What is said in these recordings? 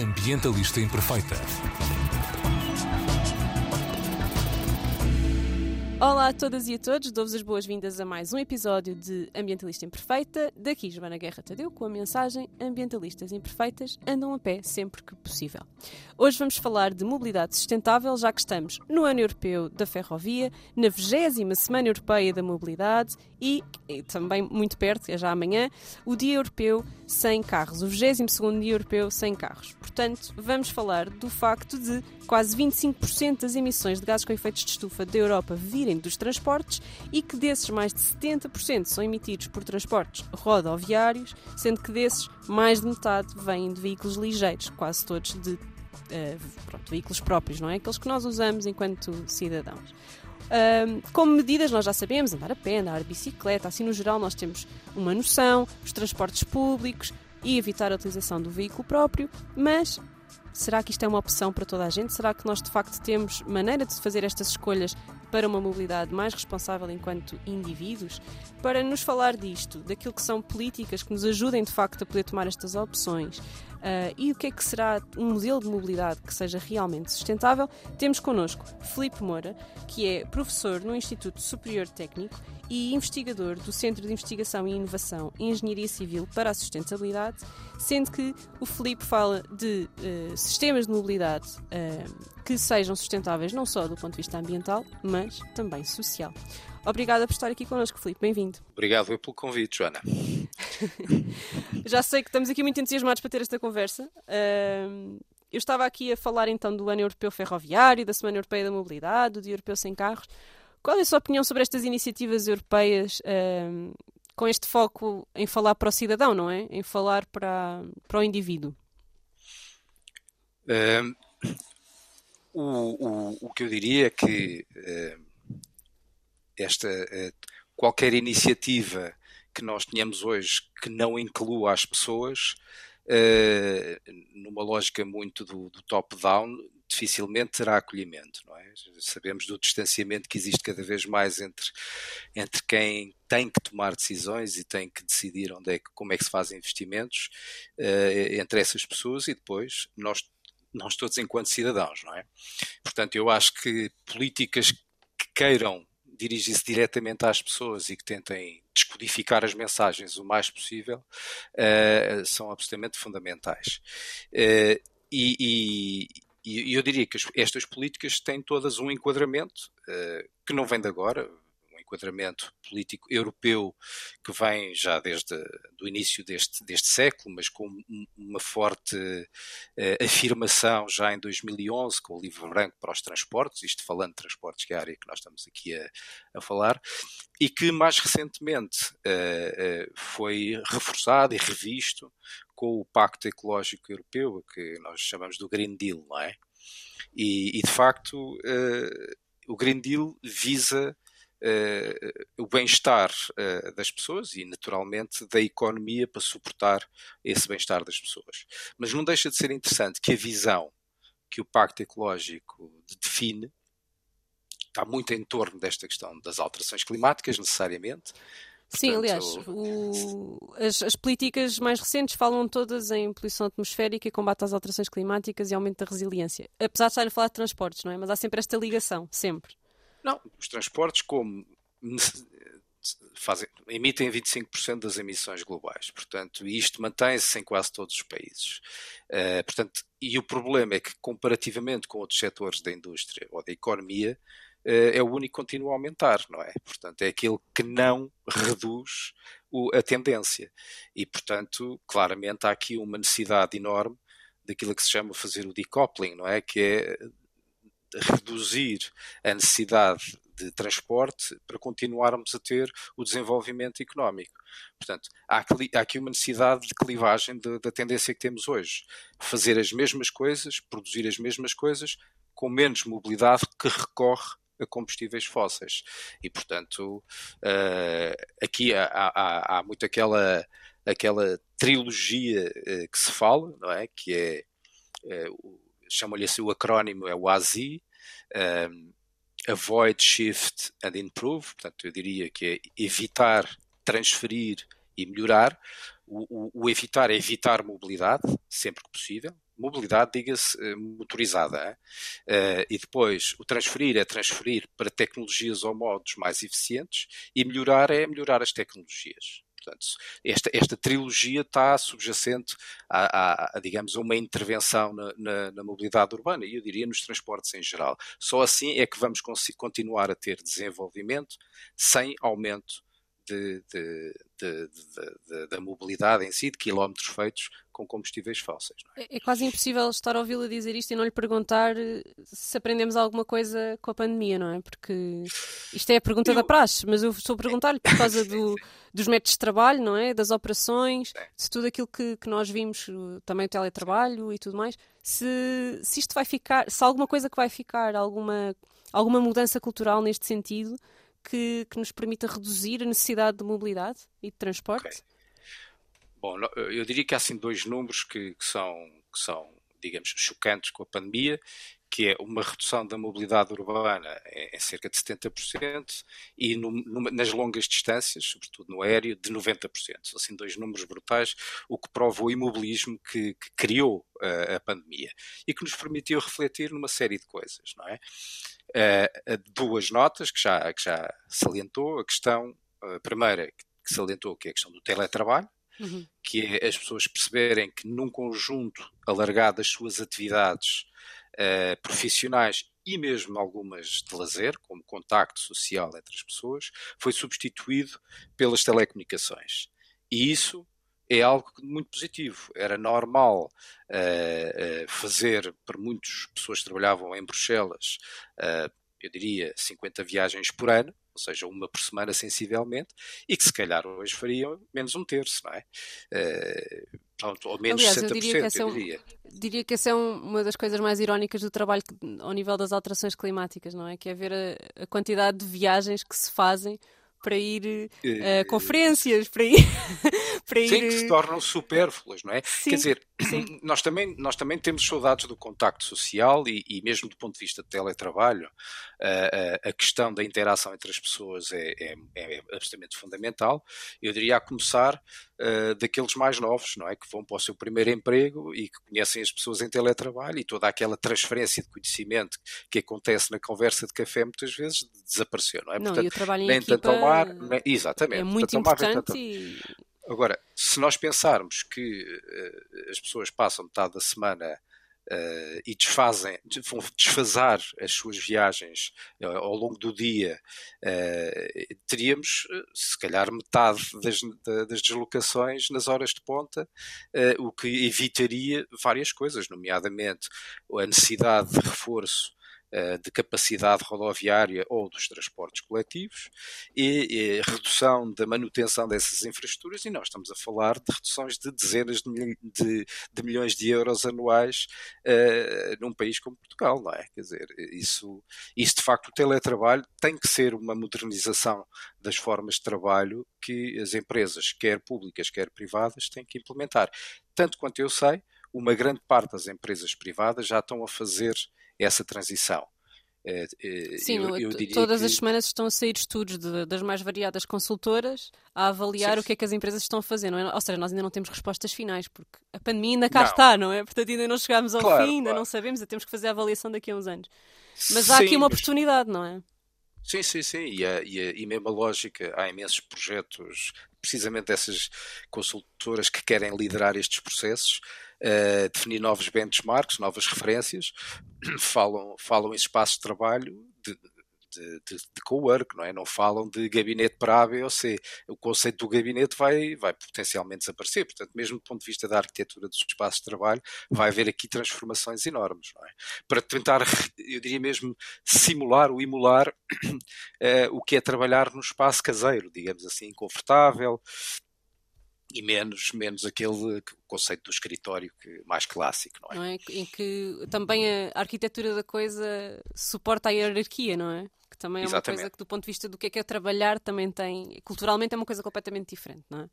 Ambientalista Imperfeita. Olá a todas e a todos, dou-vos as boas-vindas a mais um episódio de Ambientalista Imperfeita. Daqui Joana Guerra Tadeu com a mensagem Ambientalistas Imperfeitas andam a pé sempre que possível. Hoje vamos falar de mobilidade sustentável, já que estamos no Ano Europeu da Ferrovia, na 20 Semana Europeia da Mobilidade e, e também muito perto, é já amanhã, o Dia Europeu sem carros, o 22º Dia Europeu sem carros. Portanto, vamos falar do facto de quase 25% das emissões de gases com efeitos de estufa da Europa virem dos transportes e que desses mais de 70% são emitidos por transportes rodoviários, sendo que desses mais de metade vêm de veículos ligeiros, quase todos de uh, pronto, veículos próprios, não é? Aqueles que nós usamos enquanto cidadãos. Um, como medidas, nós já sabemos, andar a pé, andar de bicicleta, assim no geral nós temos uma noção, os transportes públicos e evitar a utilização do veículo próprio, mas será que isto é uma opção para toda a gente? Será que nós de facto temos maneira de fazer estas escolhas para uma mobilidade mais responsável enquanto indivíduos? Para nos falar disto, daquilo que são políticas que nos ajudem de facto a poder tomar estas opções, Uh, e o que é que será um modelo de mobilidade que seja realmente sustentável, temos connosco Felipe Moura, que é professor no Instituto Superior Técnico e investigador do Centro de Investigação e Inovação em Engenharia Civil para a Sustentabilidade, sendo que o Felipe fala de uh, sistemas de mobilidade uh, que sejam sustentáveis não só do ponto de vista ambiental, mas também social. Obrigada por estar aqui connosco, Felipe. Bem-vindo. Obrigado pelo convite, Joana. Já sei que estamos aqui muito entusiasmados para ter esta conversa. Uh, eu estava aqui a falar então do Ano Europeu Ferroviário, da Semana Europeia da Mobilidade, do Dia Europeu Sem Carros. Qual é a sua opinião sobre estas iniciativas europeias uh, com este foco em falar para o cidadão, não é? Em falar para, para o indivíduo? Uh, o, o, o que eu diria é que esta qualquer iniciativa que nós tenhamos hoje que não inclua as pessoas, uh, numa lógica muito do, do top-down, dificilmente terá acolhimento, não é? Sabemos do distanciamento que existe cada vez mais entre, entre quem tem que tomar decisões e tem que decidir onde é que, como é que se fazem investimentos uh, entre essas pessoas e depois nós, nós todos enquanto cidadãos, não é? Portanto, eu acho que políticas que queiram dirigir-se diretamente às pessoas e que tentem descodificar as mensagens o mais possível uh, são absolutamente fundamentais. Uh, e, e, e, eu diria que estas políticas têm todas um enquadramento uh, que não vem de agora, enquadramento político europeu que vem já desde o início deste, deste século, mas com uma forte uh, afirmação já em 2011 com o livro branco para os transportes, isto falando de transportes, que é a área que nós estamos aqui a, a falar, e que mais recentemente uh, uh, foi reforçado e revisto com o Pacto Ecológico Europeu, que nós chamamos do Green Deal, não é? E, e de facto, o Green Deal visa o bem-estar uh, das pessoas e, naturalmente, da economia para suportar esse bem-estar das pessoas. Mas não deixa de ser interessante que a visão que o Pacto Ecológico define está muito em torno desta questão das alterações climáticas, necessariamente. Sim, aliás, o, as, as, políticas mais recentes falam todas em poluição atmosférica e combate às alterações climáticas e aumento da resiliência. Apesar de estarem a falar de transportes, não é? Mas há sempre esta ligação, sempre. Não, os transportes como fazem, emitem 25% das emissões globais, portanto, isto mantém-se em quase todos os países. Uh, portanto, e o problema é que, comparativamente com outros setores da indústria ou da economia, uh, é o único que continua a aumentar, não é? Portanto, é aquele que não reduz o, a tendência. E, portanto, claramente há aqui uma necessidade enorme daquilo que se chama fazer o decoupling, não é? Que é reduzir a necessidade de transporte para continuarmos a ter o desenvolvimento económico. Portanto, há, aqui uma necessidade de clivagem da tendência que temos hoje. Fazer as mesmas coisas, produzir as mesmas coisas, com menos mobilidade que recorre a combustíveis fósseis. E, portanto, uh, aqui há, há, há, muito aquela, aquela trilogia uh, que se fala, não é? Que é uh, chamam-lhe assim o acrónimo, é o ASI, um, Avoid, Shift and Improve, portanto eu diria que é evitar, transferir e melhorar. O, o, o evitar é evitar mobilidade, sempre que possível, mobilidade, diga-se, motorizada. e depois, o transferir é transferir para tecnologias ou modos mais eficientes e melhorar é melhorar as tecnologias. Portanto, esta, esta trilogia está subjacente a, a, a, digamos, uma intervenção na, na, na, mobilidade urbana e eu diria nos transportes em geral. Só assim é que vamos continuar a ter desenvolvimento sem aumento de, de, de, da mobilidade em si, de quilómetros feitos com combustíveis fósseis. É? É, é? quase impossível estar a ouvi-lo dizer isto e não lhe perguntar eh, se aprendemos alguma coisa com a pandemia, não é? Porque isto é a pergunta eu... da praxe, mas eu estou a perguntar-lhe por causa do, dos métodos de trabalho, não é? Das operações, de tudo aquilo que, que nós vimos, também o teletrabalho e tudo mais, se, se isto vai ficar, se há alguma coisa que vai ficar, alguma, alguma mudança cultural neste sentido que, que nos permita reduzir a necessidade de mobilidade e de transporte? Okay. Bom, eu diria que há assim dois números que, que, são, que são, digamos, chocantes com a pandemia, que é uma redução da mobilidade urbana em, cerca de 70% e no, nas longas distâncias, sobretudo no aéreo, de 90%. São assim dois números brutais, o que prova o imobilismo que, que criou a, a pandemia e que nos permitiu refletir numa série de coisas, não é? Uh, duas notas que já, que já salientou, a questão, a primeira que salientou, que é a questão do teletrabalho, uhum. que é as pessoas perceberem que num conjunto alargado das suas atividades uh, profissionais e mesmo algumas de lazer, como contacto social entre as pessoas, foi substituído pelas telecomunicações. E isso é algo muito positivo. Era normal uh, uh, fazer, para muitas pessoas que trabalhavam em Bruxelas, uh, eu diria 50 viagens por ano, ou seja, uma por semana sensivelmente, e que se calhar hoje fariam menos um terço, não é? Uh, ou menos Aliás, 60%, eu diria que essa, eu diria. diria que essa é um, uma das coisas mais irónicas do trabalho que, ao nível das alterações climáticas, não é? Que é ver a, a quantidade de viagens que se fazem para ir a uh, conferências, para ir. Para ir... Sim, que se tornam supérfluas, não é? Sim, Quer dizer, sim. Nós, também, nós também temos saudades do contacto social e, e mesmo do ponto de vista de teletrabalho, uh, a questão da interação entre as pessoas é, é, é absolutamente fundamental. Eu diria a começar uh, daqueles mais novos, não é? Que vão para o seu primeiro emprego e que conhecem as pessoas em teletrabalho e toda aquela transferência de conhecimento que acontece na conversa de café muitas vezes desapareceu, não é? Não, Portanto, nem equipa tanto ao mar, nem, exatamente. É muito Portanto, importante tanto... e... Agora, se nós pensarmos que uh, as pessoas passam metade da semana Uh, e desfazem, vão desfazar as suas viagens uh, ao longo do dia, uh, teríamos se calhar metade das, das, deslocações nas horas de ponta, o que evitaria várias coisas, nomeadamente a necessidade de reforço de capacidade rodoviária ou dos transportes coletivos e, e, redução da manutenção dessas infraestruturas, e nós estamos a falar de reduções de dezenas de, de, de milhões de euros anuais uh, num país como Portugal, não é? Quer dizer, isso, isso de facto o teletrabalho tem que ser uma modernização das formas de trabalho que as empresas, quer públicas, quer privadas, têm que implementar. Tanto quanto eu sei, uma grande parte das empresas privadas já estão a fazer essa transição. É, é, Sim, eu, eu todas que... as semanas estão a sair estudos de, das mais variadas consultoras a avaliar Sim. o que é que as empresas estão a fazer, não é? Ou seja, nós ainda não temos respostas finais, porque a pandemia ainda cá não. está, não é? Portanto, ainda não chegámos ao claro, fim, ainda claro. não sabemos, ainda temos que fazer a avaliação daqui a uns anos. Mas há aqui uma oportunidade, não é? Sim, sim, sim. E, a, e, a, e mesmo a lógica, há imensos projetos, precisamente dessas consultoras que querem liderar estes processos, uh, definir novos benchmarks, novas referências, falam, falam em espaços de trabalho de, de, de, de co-work, não é? Não falam de gabinete para A, B ou C. O conceito do gabinete vai, vai potencialmente desaparecer. Portanto, mesmo do ponto de vista da arquitetura dos espaços de trabalho, vai haver aqui transformações enormes, não é? Para tentar, eu diria mesmo, simular ou emular uh, o que é trabalhar num espaço caseiro, digamos assim, confortável, e menos, menos aquele conceito do escritório que, mais clássico, não é? não é? Em que também a arquitetura da coisa suporta a hierarquia, não é? Que também é Exatamente. uma coisa que, do ponto de vista do que é que é trabalhar, também tem. Culturalmente é uma coisa completamente diferente, não é?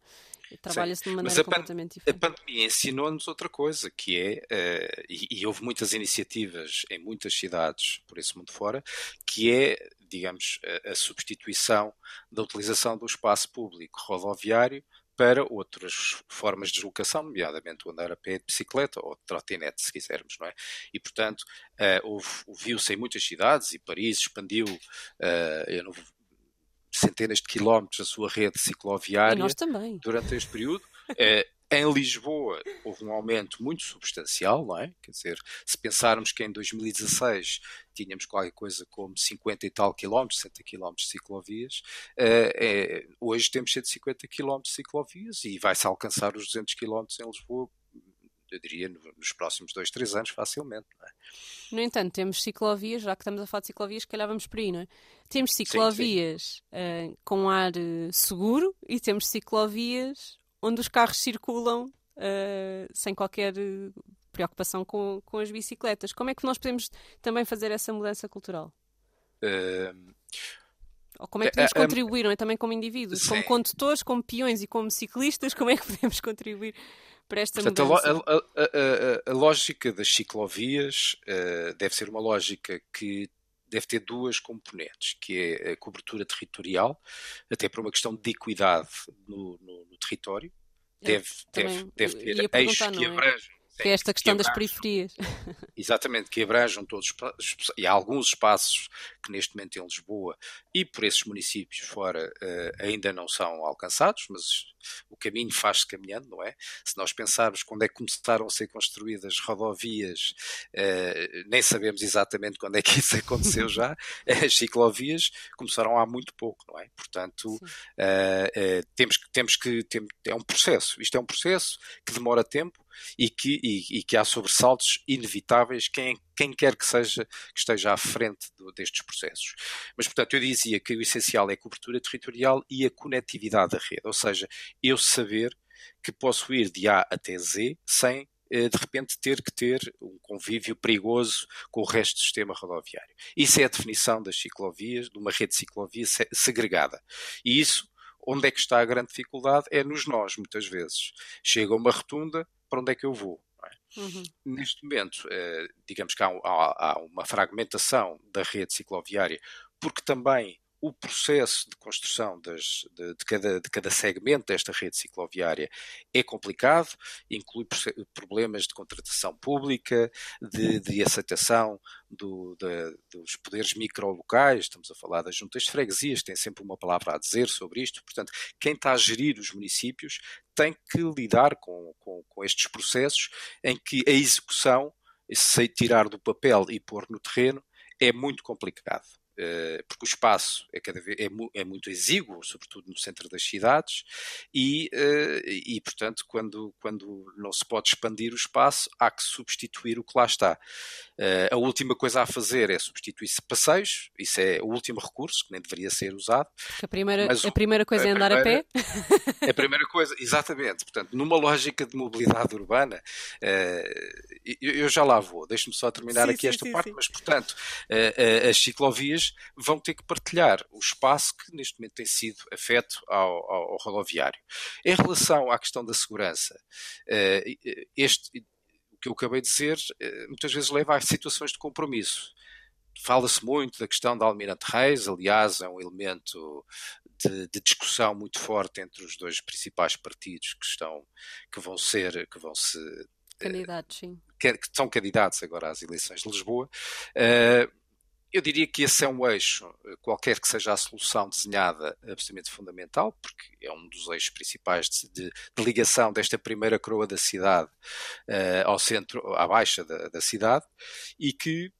Trabalha-se de uma maneira completamente diferente. A pandemia ensinou-nos outra coisa, que é, uh, e, e houve muitas iniciativas em muitas cidades por esse mundo fora, que é digamos, a, a, substituição da utilização do espaço público rodoviário para outras formas de deslocação, nomeadamente o andar a pé de bicicleta ou de trotinete, se quisermos, não é? E, portanto, uh, viu-se em muitas cidades, e Paris expandiu, uh, não, centenas de quilómetros a sua rede cicloviária durante este período. Uh, em Lisboa houve um aumento muito substancial, não é? Quer dizer, se pensarmos que em 2016 tínhamos qualquer coisa como 50 e tal quilómetros, 60 quilómetros de ciclovias, uh, é, hoje temos 150 quilómetros de ciclovias e vai-se alcançar os 200 quilómetros em Lisboa, eu diria, nos próximos dois, três anos, facilmente. É? No entanto, temos ciclovias, já que estamos a falar de ciclovias, se calhar vamos por aí, não é? Temos ciclovias sim, sim. Uh, com ar uh, seguro e temos ciclovias onde os carros circulam uh, sem qualquer preocupação com, com as bicicletas. Como é que nós podemos também fazer essa mudança cultural? Uh... Ou como é que podemos contribuir, não é? Também como indivíduos, Sim. como condutores, como peões e como ciclistas, como é que podemos contribuir para esta Portanto, mudança? A, a, a, a, lógica das ciclovias uh, deve ser uma lógica que deve ter duas componentes, que é a cobertura territorial, até por uma questão de equidade no, no, no território, deve, deve, deve ter eixos que é? abrangem que é esta questão que das periferias. Exatamente, que abrajam todos e há alguns espaços que neste momento em Lisboa e por esses municípios fora uh, ainda não são alcançados, mas o caminho faz-se caminhando, não é? Se nós pensarmos quando é que começaram a ser construídas rodovias, uh, nem sabemos exatamente quando é que isso aconteceu já, as ciclovias começaram há muito pouco, não é? Portanto, uh, temos, temos que, tem, é um processo, isto é um processo que demora tempo, e que, e, e que há sobressaltos inevitáveis quem, quem quer que seja que esteja à frente do, destes processos. Mas, portanto, eu dizia que o essencial é a cobertura territorial e a conectividade da rede, ou seja, eu saber que posso ir de A até Z sem eh, de repente ter que ter um convívio perigoso com o resto do sistema rodoviário. Isso é a definição das ciclovias, de uma rede de ciclovias segregada. E isso, onde é que está a grande dificuldade? É nos nós, muitas vezes. Chega uma rotunda, para onde é que eu vou. Uhum. Neste momento, eh, digamos que há, há, há, uma fragmentação da rede cicloviária, porque também o processo de construção das, de, de, cada, de, cada, segmento desta rede cicloviária é complicado, inclui problemas de contratação pública, de, de aceitação do, dos poderes microlocais, estamos a falar das juntas de freguesias, tem sempre uma palavra a dizer sobre isto, portanto, quem está a gerir os municípios tem que lidar com, com, com estes processos em que a execução, se tirar do papel e pôr no terreno, é muito complicado. Eh, porque o espaço é, cada vez, é, é, muito exíguo, sobretudo no centro das cidades, e, eh, e, portanto, quando, quando não se pode expandir o espaço, há que substituir o que lá está. Eh, a última coisa a fazer é substituir-se passeios, isso é o último recurso, que nem deveria ser usado. A primeira, mas, a primeira coisa a é andar primeira, a pé? A primeira coisa, exatamente. Portanto, numa lógica de mobilidade urbana, eu já lá vou, deixe-me só terminar sim, aqui sim, esta sim, parte, mas, portanto, as ciclovias vão ter que partilhar o espaço que neste momento tem sido afeto ao, ao, ao rodoviário. Em relação à questão da segurança, eh, este, o que eu acabei de dizer eh, muitas vezes leva a situações de compromisso. Fala-se muito da questão da Almirante Reis, aliás, é um elemento de, de, discussão muito forte entre os dois principais partidos que estão, que vão ser, que vão se candidatos, sim. Que, que são candidatos agora às eleições de Lisboa. Uh, eu diria que esse é um eixo, eh, qualquer que seja a solução desenhada, absolutamente fundamental, porque é um dos eixos principais de, de, de ligação desta primeira coroa da cidade uh, ao centro, à baixa da, da cidade, e que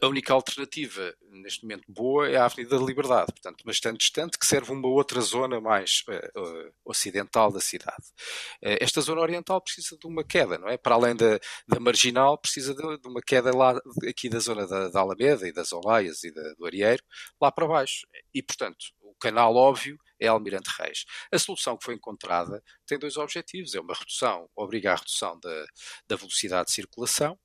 a única alternativa neste momento boa é a Avenida da Liberdade, portanto, bastante distante, que serve uma outra zona mais uh, ocidental da cidade. Uh, esta zona oriental precisa de uma queda, não é? Para além da, da marginal, precisa de, de, uma queda lá, aqui da zona da, da Alameda e das Olaias e da, do Arieiro, lá para baixo. E, portanto, o canal óbvio é Almirante Reis. A solução que foi encontrada tem dois objetivos: é uma redução, obriga a redução da, da velocidade de circulação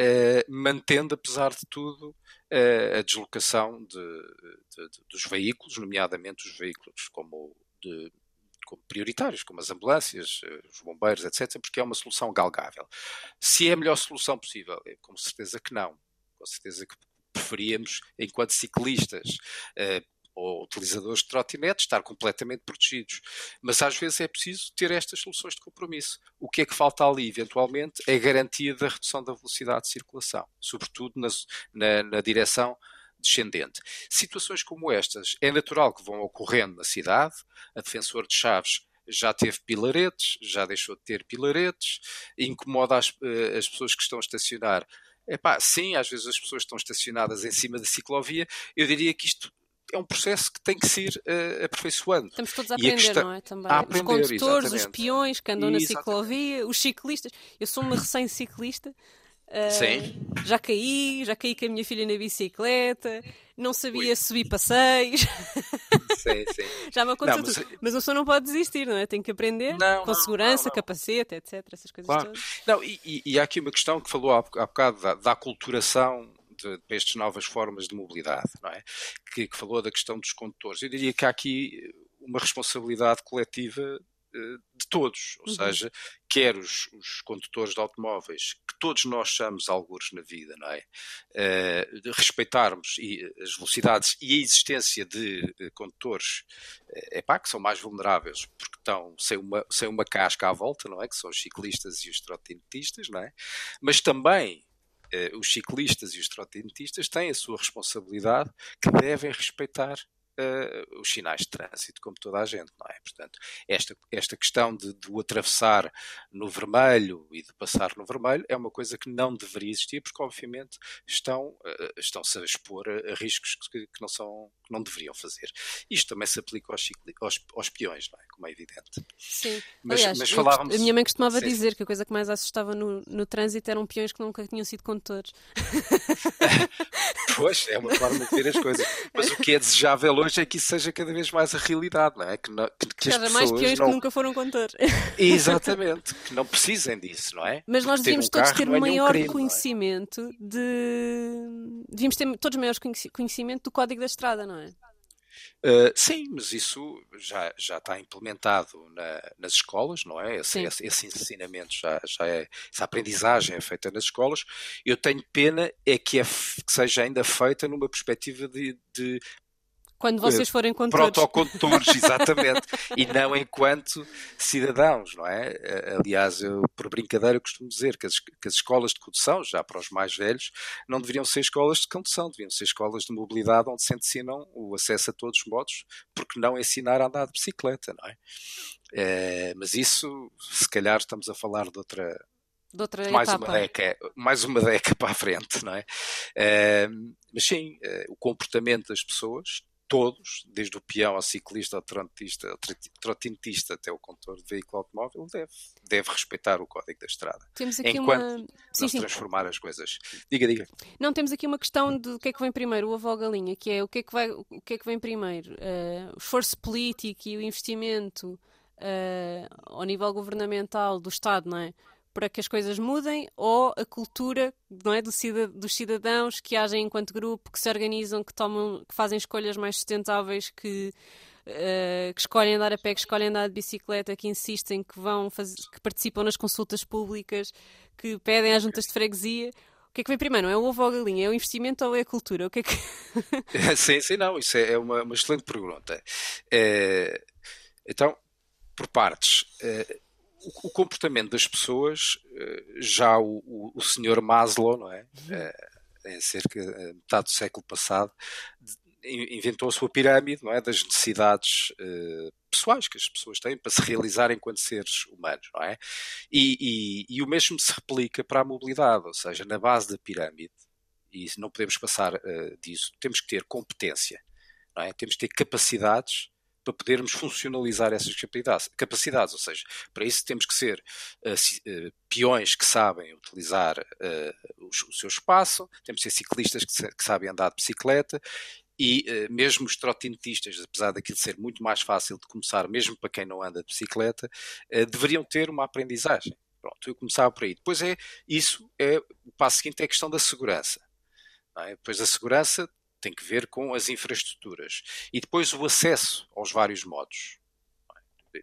Uh, mantendo, apesar de tudo, uh, a deslocação de, de, de, dos veículos, nomeadamente os veículos como, como prioritários, como as ambulâncias, eh, os bombeiros, etc., porque é uma solução galgável. Se é a melhor solução possível, com certeza que não. Com certeza que preferíamos, enquanto ciclistas, ou utilizadores de trotinetes estar completamente protegidos. Mas às vezes é preciso ter estas soluções de compromisso. O que é que falta ali, eventualmente, é a garantia da redução da velocidade de circulação, sobretudo na, na, na direção descendente. Situações como estas é natural que vão ocorrendo na cidade. A Defensor de Chaves já teve pilaretes, já deixou de ter pilaretes, incomoda as, eh, as pessoas que estão a estacionar. Epá, sim, às vezes as pessoas estão estacionadas em cima da ciclovia. Eu diria que isto é um processo que tem que se ir uh, aperfeiçoando. Estamos todos a aprender, questão... não é? Também. Aprender, os condutores, exatamente. os peões que andam exatamente. na ciclovia, os ciclistas. Eu sou uma recém-ciclista Uh, já caí, já caí com a minha filha na bicicleta, não sabia Ui. subir passeios. Sim, sim. já me aconteceu não, mas... tudo. Mas o senhor não pode desistir, não é? Tem que aprender não, com não, segurança, capacete, etc. Essas coisas claro. todas. Não, e, e, e, há aqui uma questão que falou há, há bocado da, da aculturação de, de estas novas formas de mobilidade, não é? Que, que falou da questão dos condutores. Eu diria que há aqui uma responsabilidade coletiva eh, de todos, ou uhum. seja, quer os, os, condutores de automóveis, que todos nós somos algures na vida, não é? Uh, de respeitarmos e, as velocidades e a existência de, condutores é pá, que são mais vulneráveis porque estão sem uma, sem uma casca à volta, não é? Que são os ciclistas e os trotinetistas, não é? Mas também os ciclistas e os trotinetistas têm a sua responsabilidade que devem respeitar uh, os sinais de trânsito, como toda a gente, não é? Portanto, esta, esta questão de, de o atravessar no vermelho e de passar no vermelho é uma coisa que não deveria existir, porque obviamente estão, uh, estão-se a expor a, a riscos que, que, não são, que não deveriam fazer. Isto também se aplica aos, aos, aos peões, não é? Como é evidente. Sim. Mas, Aliás, mas falávamos... a minha mãe costumava Sim. dizer que a coisa que mais assustava no, no trânsito eram peões que nunca tinham sido condutores. pois, é uma forma de ver as coisas. Mas o que é desejável hoje hoje é que isso seja cada vez mais a realidade, não é? Que, não, que, que as mais peões não... que nunca foram condutores. Exatamente, que não precisem disso, não é? Mas nós devíamos um todos ter é maior crime, é? conhecimento é? de. Devíamos ter todos maior conhecimento do código da estrada, não é? Uh, sim, mas isso já, já está implementado na, nas escolas, não é? Esse, esse, esse, ensinamento já, já é, essa aprendizagem é feita nas escolas. Eu tenho pena é que, é, que seja ainda feita numa perspectiva de, de quando vocês forem condutores. Protocondutores, exatamente. e não enquanto cidadãos, não é? Aliás, eu, por brincadeira, costumo dizer que as, que as, escolas de condução, já para os mais velhos, não deveriam ser escolas de condução, deveriam ser escolas de mobilidade onde se ensinam o acesso a todos os modos, porque não ensinar a andar de bicicleta, não é? é mas isso, se calhar, estamos a falar de outra, de outra mais etapa. uma década mais uma década para a frente não é? mas sim o comportamento das pessoas todos, desde o peão ao ciclista, ao trotinetista, ao trotinetista até o condutor de veículo automóvel, deve, deve respeitar o código da estrada. Temos aqui enquanto uma... Sim, não sim. transformar as coisas. Diga, diga. Não, temos aqui uma questão de o que é que vem primeiro, o avó galinha, que é o que é que, vai, o que, é que vem primeiro? Uh, o esforço político e o investimento uh, ao nível governamental do Estado, não é? Para que as coisas mudem ou a cultura não é, dos cidadãos que agem enquanto grupo, que se organizam, que, tomam, que fazem escolhas mais sustentáveis, que, uh, que escolhem andar a pé, que escolhem andar de bicicleta, que insistem, que, vão fazer, que participam nas consultas públicas, que pedem às juntas de freguesia. O que é que vem primeiro? É o ovo ou a galinha? É o investimento ou é a cultura? O que é que... sim, sim, não. Isso é, é uma, uma excelente pergunta. É, então, por partes. É, o, comportamento das pessoas, eh, já o, o, o senhor Maslow, não é? Uhum. Eh, em cerca de eh, metade do século passado, inventou a sua pirâmide não é? das necessidades pessoais que as pessoas têm para se realizarem enquanto seres humanos. Não é? E, e, e, o mesmo se replica para a mobilidade, ou seja, na base da pirâmide, e não podemos passar uh, disso, temos que ter competência, não é? temos que ter capacidades para podermos funcionalizar essas capacidades. Ou seja, para isso temos que ser uh, peões que sabem utilizar uh, o, o, seu espaço, temos que ser ciclistas que, que sabem andar de bicicleta e uh, mesmo os trotinetistas, apesar daquilo ser muito mais fácil de começar, mesmo para quem não anda de bicicleta, uh, deveriam ter uma aprendizagem. Pronto, eu começava por aí. Depois é, isso é, o passo seguinte é a questão da segurança. É? Depois a segurança tem que ver com as infraestruturas. E depois o acesso aos vários modos.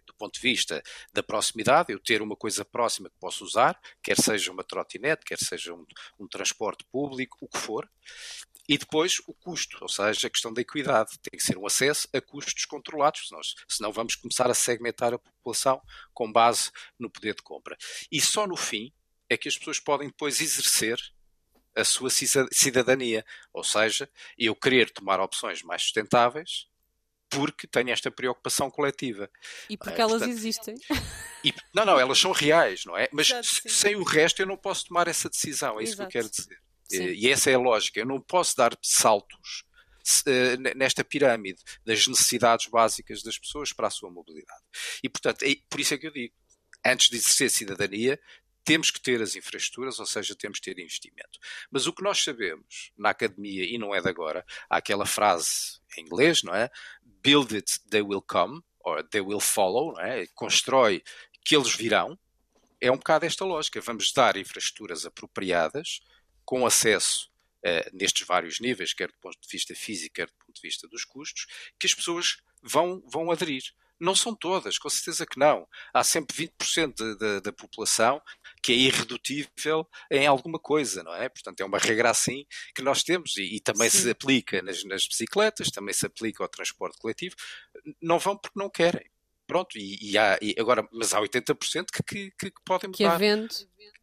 Do ponto de vista da proximidade, eu ter uma coisa próxima que posso usar, quer seja uma trotinete, quer seja um, um transporte público, o que for. E depois o custo, ou seja, a questão da equidade. Tem que ser um acesso a custos controlados, senão, senão vamos começar a segmentar a população com base no poder de compra. E só no fim é que as pessoas podem depois exercer a sua cidadania. Ou seja, eu querer tomar opções mais sustentáveis porque tenho esta preocupação coletiva. E porque é, elas portanto, existem. E, não, não, elas são reais, não é? Mas Exato, sem o resto eu não posso tomar essa decisão, é isso Exato. que eu quero dizer. Sim. E essa é a lógica. Eu não posso dar saltos uh, nesta pirâmide das necessidades básicas das pessoas para a sua mobilidade. E, portanto, é, por isso é que eu digo, antes de exercer cidadania, temos que ter as infraestruturas, ou seja, temos que ter investimento. Mas o que nós sabemos na academia, e não é de agora, há aquela frase em inglês, não é? Build it, they will come, or they will follow, não é? Constrói que eles virão. É um bocado esta lógica. Vamos dar infraestruturas apropriadas, com acesso uh, nestes vários níveis, quer do ponto de vista físico, quer do ponto de vista dos custos, que as pessoas vão, vão aderir. Não são todas, com certeza que não. Há sempre 20% de, de, da população que é irredutível em alguma coisa, não é? Portanto, é uma regra assim que nós temos e, e também Sim. se aplica nas, nas, bicicletas, também se aplica ao transporte coletivo. Não vão porque não querem. Pronto, e, e há, e agora, mas há 80% que, que, que, podem mudar. Que havendo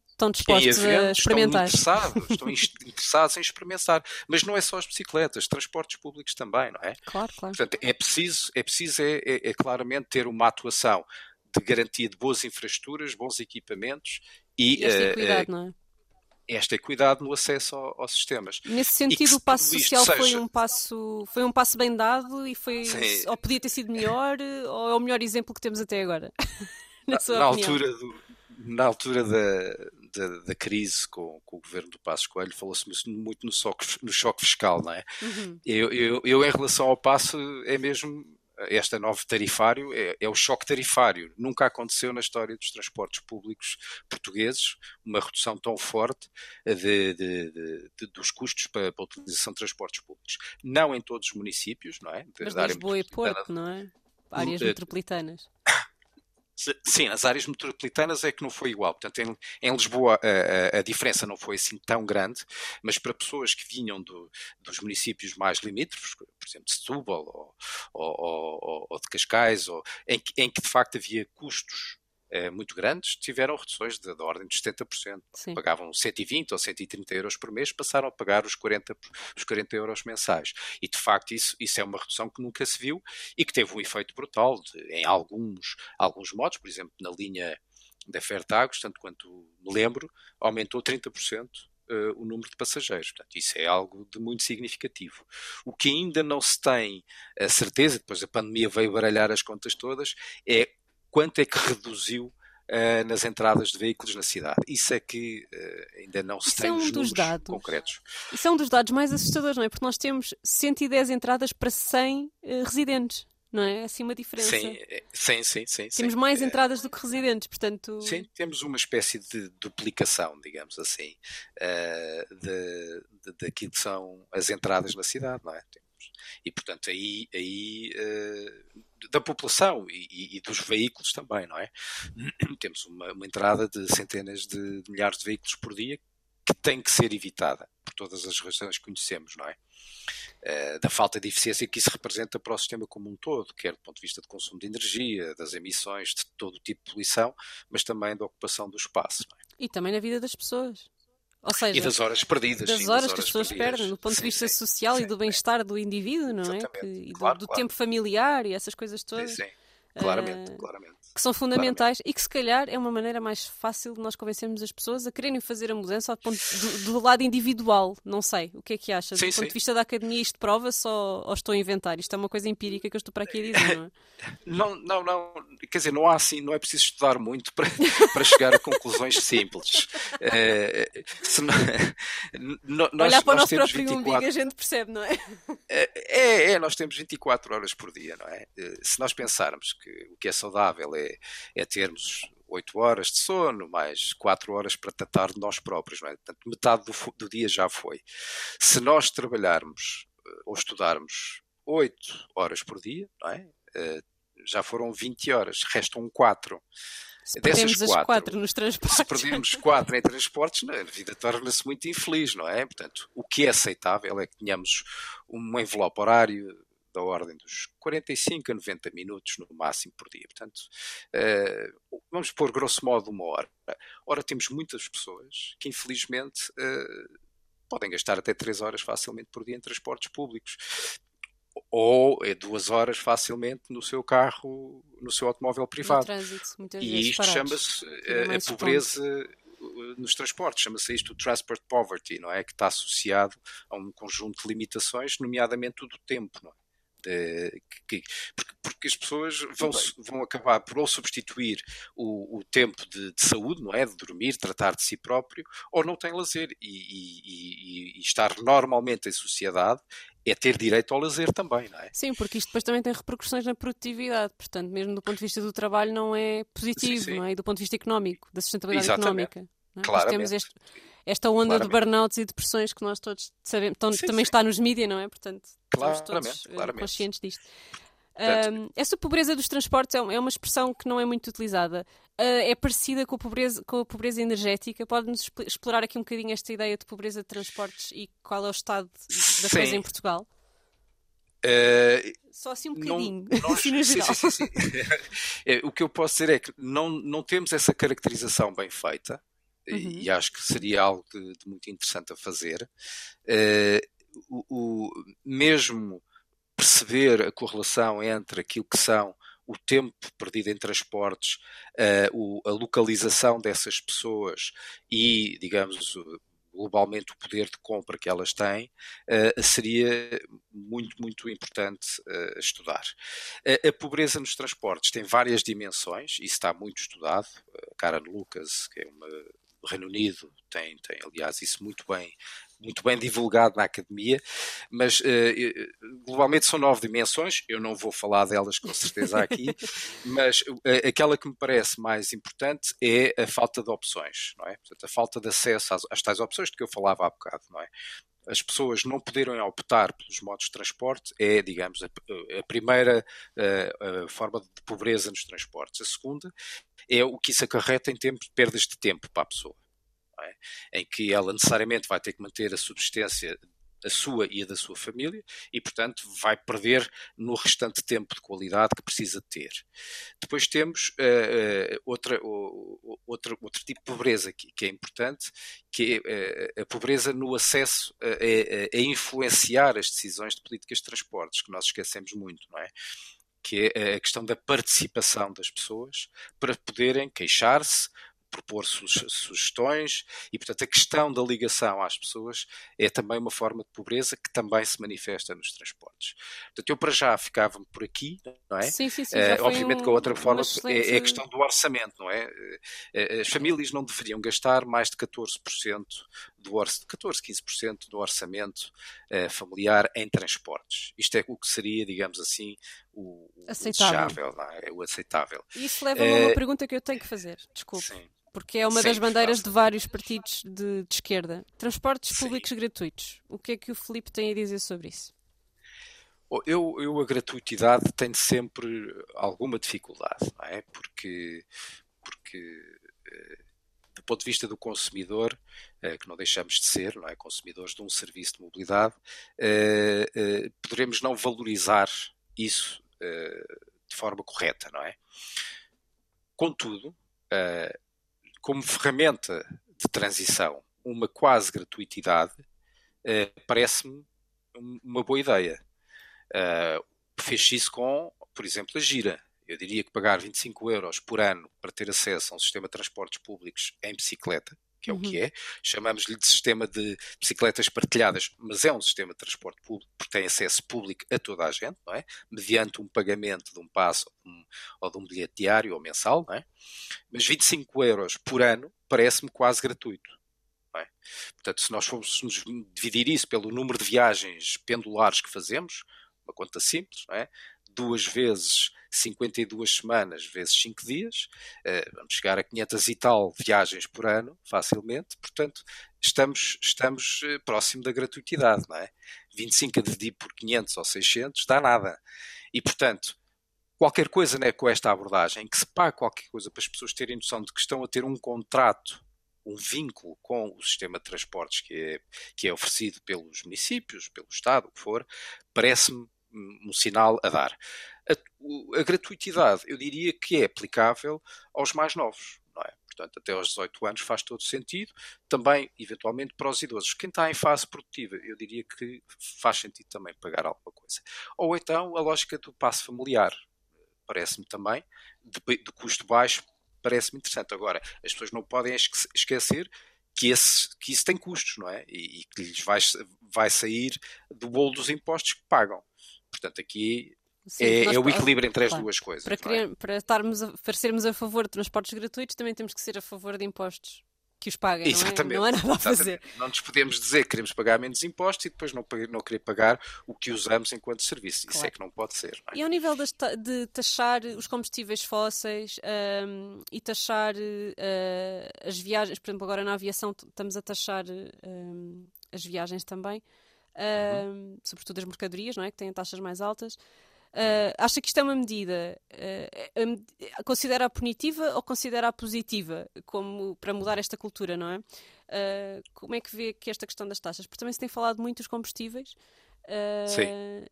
estão dispostos a experimentar. Estão interessados, estão interessados em experimentar. Mas não é só as bicicletas, transportes públicos também, não é? Claro, claro. Portanto, é preciso, é, preciso é, é, é claramente ter uma atuação de garantia de boas infraestruturas, bons equipamentos e, esta equidade, uh, não é? esta equidade no acesso ao, aos sistemas. Nesse sentido, o passo social seja... foi um passo foi um passo bem dado e foi Sim. ou podia ter sido melhor ou é o melhor exemplo que temos até agora. na, na altura do, na altura da, da, da crise com, com, o governo do Passo Coelho, falou-se muito no, choque, no choque fiscal, não é? Uhum. Eu, eu, eu, em relação ao passo, é mesmo este novo tarifário é, é, o choque tarifário. Nunca aconteceu na história dos transportes públicos portugueses uma redução tão forte de, de, de, dos custos para, para, a utilização de transportes públicos. Não em todos os municípios, não é? Mas Lisboa e Porto, não é? Áreas metropolitanas. Sim, nas áreas metropolitanas é que não foi igual. Portanto, em, em Lisboa a, a, a, diferença não foi assim tão grande, mas para pessoas que vinham do, dos municípios mais limítrofes, por exemplo, de Setúbal ou, ou, ou, ou de Cascais, ou, em, em que de facto havia custos eh, muito grandes tiveram reduções da ordem de 70%. Sim. Pagavam 120 ou 130 euros por mês, passaram a pagar os 40, os 40 euros mensais. E de facto isso, isso é uma redução que nunca se viu e que teve um efeito brutal de, em alguns, alguns modos, por exemplo, na linha da Fertagos, tanto quanto me lembro, aumentou 30% Uh, o número de passageiros. Portanto, isso é algo de muito significativo. O que ainda não se tem a certeza, depois a pandemia veio baralhar as contas todas, é quanto é que reduziu uh, nas entradas de veículos na cidade. Isso é que uh, ainda não se Isso tem é um dos dados concretos. Isso é um dos dados mais assustadores, não é? Porque nós temos 110 entradas para 100 uh, eh, residentes. Não é? é? Assim uma diferença. Sim, sim, sim. sim temos sim. mais entradas do que residentes, portanto. Sim, temos uma espécie de duplicação, digamos assim, daquilo que são as entradas na cidade, não é? E, portanto, aí, aí uh, da população e, e, dos veículos também, não é? Temos uma, uma entrada de centenas de, de, milhares de veículos por dia que tem que ser evitada por todas as razões que conhecemos, não é? Uh, da falta de eficiência que isso representa para o sistema como um todo, quer do ponto de vista de consumo de energia, das emissões, de todo tipo de poluição, mas também da ocupação do espaço. É? E também na vida das pessoas. Ou seja, e das horas perdidas. Das sim, horas das que as pessoas perdidas. perdem, do ponto sim, de vista sim, social e do bem-estar do indivíduo, não é? Que, e do, claro, do claro. tempo familiar e essas coisas todas. Sim, claramente, uh, claramente que são fundamentais Claramente. e que se calhar é uma maneira mais fácil de nós convencermos as pessoas a quererem fazer a mudança do, ponto, do, do lado individual. Não sei, o que é que acha? Sim, do sim. ponto de vista da academia isto prova-se ou, ou, estou a inventar? Isto é uma coisa empírica que eu estou para aqui a dizer, não é? Não, não, não. Quer dizer, não há assim, não é preciso estudar muito para, para chegar a conclusões simples. É, não, nós, Olhar para o nosso próprio 24... umbigo a gente percebe, não é? é? É, nós temos 24 horas por dia, não é? Eh, se nós pensarmos que o que é saudável é é, é termos 8 horas de sono, mais 4 horas para tratar de nós próprios. É? Portanto, metade do, do, dia já foi. Se nós trabalharmos eh, ou estudarmos 8 horas por dia, não é? Uh, já foram 20 horas, restam 4. Se perdemos quatro, as quatro nos transportes. Se perdemos quatro em transportes, a vida torna-se muito infeliz, não é? Portanto, o que é aceitável é que tenhamos um envelope horário da ordem dos 45 a 90 minutos no máximo por dia. Portanto, uh, vamos pôr grosso modo uma hora. Ora, temos muitas pessoas que infelizmente uh, podem gastar até 3 horas facilmente por dia em transportes públicos ou é duas horas facilmente no seu carro, no seu automóvel privado. Trânsito, e isto chama-se a, a pobreza nos transportes, chama-se isto o transport poverty, não é? Que está associado a um conjunto de limitações, nomeadamente o do tempo, não é? De, que, porque, porque, as pessoas vão, vão acabar por ou substituir o, o tempo de, de, saúde, não é? De dormir, tratar de si próprio, ou não têm lazer. E, e, e, estar normalmente em sociedade é ter direito ao lazer também, não é? Sim, porque isto depois também tem repercussões na produtividade, portanto, mesmo do ponto de vista do trabalho não é positivo, sim, sim. não é? E do ponto de vista económico, da sustentabilidade Exatamente. económica. Não é? Temos este, esta onda claramente. de burnouts e depressões que nós todos sabemos, tão, sim, também está nos mídias, não é? Portanto, claramente, todos eh, claramente. conscientes disto. Um, essa pobreza dos transportes é, é uma expressão que não é muito utilizada. Uh, é parecida com a, pobreza, com a pobreza energética. Pode-nos explorar aqui um bocadinho esta ideia de pobreza de transportes e qual é o estado da Sim. coisa em Portugal? Uh, Só assim um bocadinho, não, nós, assim no geral. Sim, sim, é, o que eu posso dizer é que não, não temos essa caracterização bem feita uhum. e, acho que seria algo de, de muito interessante a fazer. Uh, o, o, mesmo perceber a correlação entre aquilo que são o tempo perdido em transportes, uh, o, a localização dessas pessoas e, digamos, globalmente o poder de compra que elas têm, uh, seria muito, muito importante uh, estudar. a pobreza nos transportes tem várias dimensões, isso está muito estudado. A Karen Lucas, que é uma Reino Unido, tem, tem aliás isso muito bem muito bem divulgado na academia, mas uh, globalmente são nove dimensões, eu não vou falar delas com certeza aqui, mas uh, aquela que me parece mais importante é a falta de opções, não é? Portanto, a falta de acesso às, às tais opções de que eu falava há bocado, não é? As pessoas não poderem optar pelos modos de transporte é, digamos, a, a primeira a, a forma de pobreza nos transportes. A segunda é o que isso acarreta em tempo, perdas de tempo para a pessoa é? em que ela necessariamente vai ter que manter a subsistência a sua e a da sua família e, portanto, vai perder no restante tempo de qualidade que precisa ter. Depois temos uh, uh, outra, uh, outra, outro tipo de pobreza aqui, que é importante, que é a pobreza no acesso a, a, a, influenciar as decisões de políticas de transportes, que nós esquecemos muito, não é? Que é a questão da participação das pessoas para poderem queixar-se, propor sugestões e, portanto, a questão da ligação às pessoas é também uma forma de pobreza que também se manifesta nos transportes. Portanto, eu para já ficava-me por aqui, não é? Sim, sim, sim. Uh, obviamente um, que a outra forma excelente... é, é, a questão do orçamento, não é? Uh, as famílias não deveriam gastar mais de 14% do orçamento, 14, 15% do orçamento uh, familiar em transportes. Isto é o que seria, digamos assim, o, o desejável, é? o aceitável. Isso leva-me a uma pergunta que eu tenho que fazer, desculpe. Sim porque é uma das bandeiras de vários partidos de, de esquerda. Transportes Sim. públicos gratuitos. O que é que o Filipe tem a dizer sobre isso? Eu, eu a gratuitidade tenho sempre alguma dificuldade, não é? Porque, porque eh, do ponto de vista do consumidor, eh, que não deixamos de ser, não é? Consumidores de um serviço de mobilidade, eh, poderemos não valorizar isso de forma correta, não é? Contudo, como ferramenta de transição uma quase gratuitidade, uh, parece-me uma boa ideia. Uh, fez isso com, por exemplo, a Gira. Eu diria que pagar 25 euros por ano para ter acesso a um sistema de transportes públicos em bicicleta que é uhum. o que uhum. é. Chamamos-lhe de sistema de bicicletas partilhadas, mas é um sistema de transporte público, porque tem acesso público a toda a gente, não é? Mediante um pagamento de um passo ou de um, ou de um bilhete diário ou mensal, não é? Mas 25 euros por ano parece-me quase gratuito. É? Portanto, se nós fôssemos dividir isso pelo número de viagens pendulares que fazemos, uma conta simples, não é? duas vezes 52 semanas vezes 5 dias, uh, vamos chegar a 500 e tal viagens por ano, facilmente, portanto, estamos, estamos uh, próximo da gratuitidade, não é? 25 a dividir por 500 ou 600 dá nada. E, portanto, qualquer coisa né, com esta abordagem, que se pague qualquer coisa para as pessoas terem noção de que estão a ter um contrato, um vínculo com o sistema de transportes que é, que é oferecido pelos municípios, pelo Estado, o que for, parece-me um sinal a dar. A, a, gratuitidade, eu diria que é aplicável aos mais novos. Não é? Portanto, até aos 18 anos faz todo sentido. Também, eventualmente, para os idosos. Quem está em fase produtiva, eu diria que faz sentido também pagar alguma coisa. Ou então a lógica do passo familiar parece-me também, de, de custo baixo, parece-me interessante. Agora, as pessoas não podem esquecer que, esse, que isso tem custos, não é? E, e que lhes vai, vai sair do bolo dos impostos que pagam. Portanto, aqui Sim, é, é, o equilíbrio entre as claro, duas coisas. Para, querer, é? para, estarmos a, para sermos a favor de transportes gratuitos, também temos que ser a favor de impostos que os paguem, Exatamente. não é? Não é nada a fazer. Não nos podemos dizer que queremos pagar menos impostos e depois não, não querer pagar o que usamos enquanto serviço. Claro. Isso é que não pode ser. Não é? E ao nível de taxar os combustíveis fósseis um, e taxar uh, as viagens, por exemplo, agora na aviação estamos a taxar um, as viagens também, uhum. sobretudo as mercadorias, não é? que têm taxas mais altas. Uh, acha que isto é uma medida, uh, considera-a punitiva ou considera-a positiva como, para mudar esta cultura, não é? Uh, como é que vê que esta questão das taxas? Porque também se tem falado muito dos combustíveis Sim.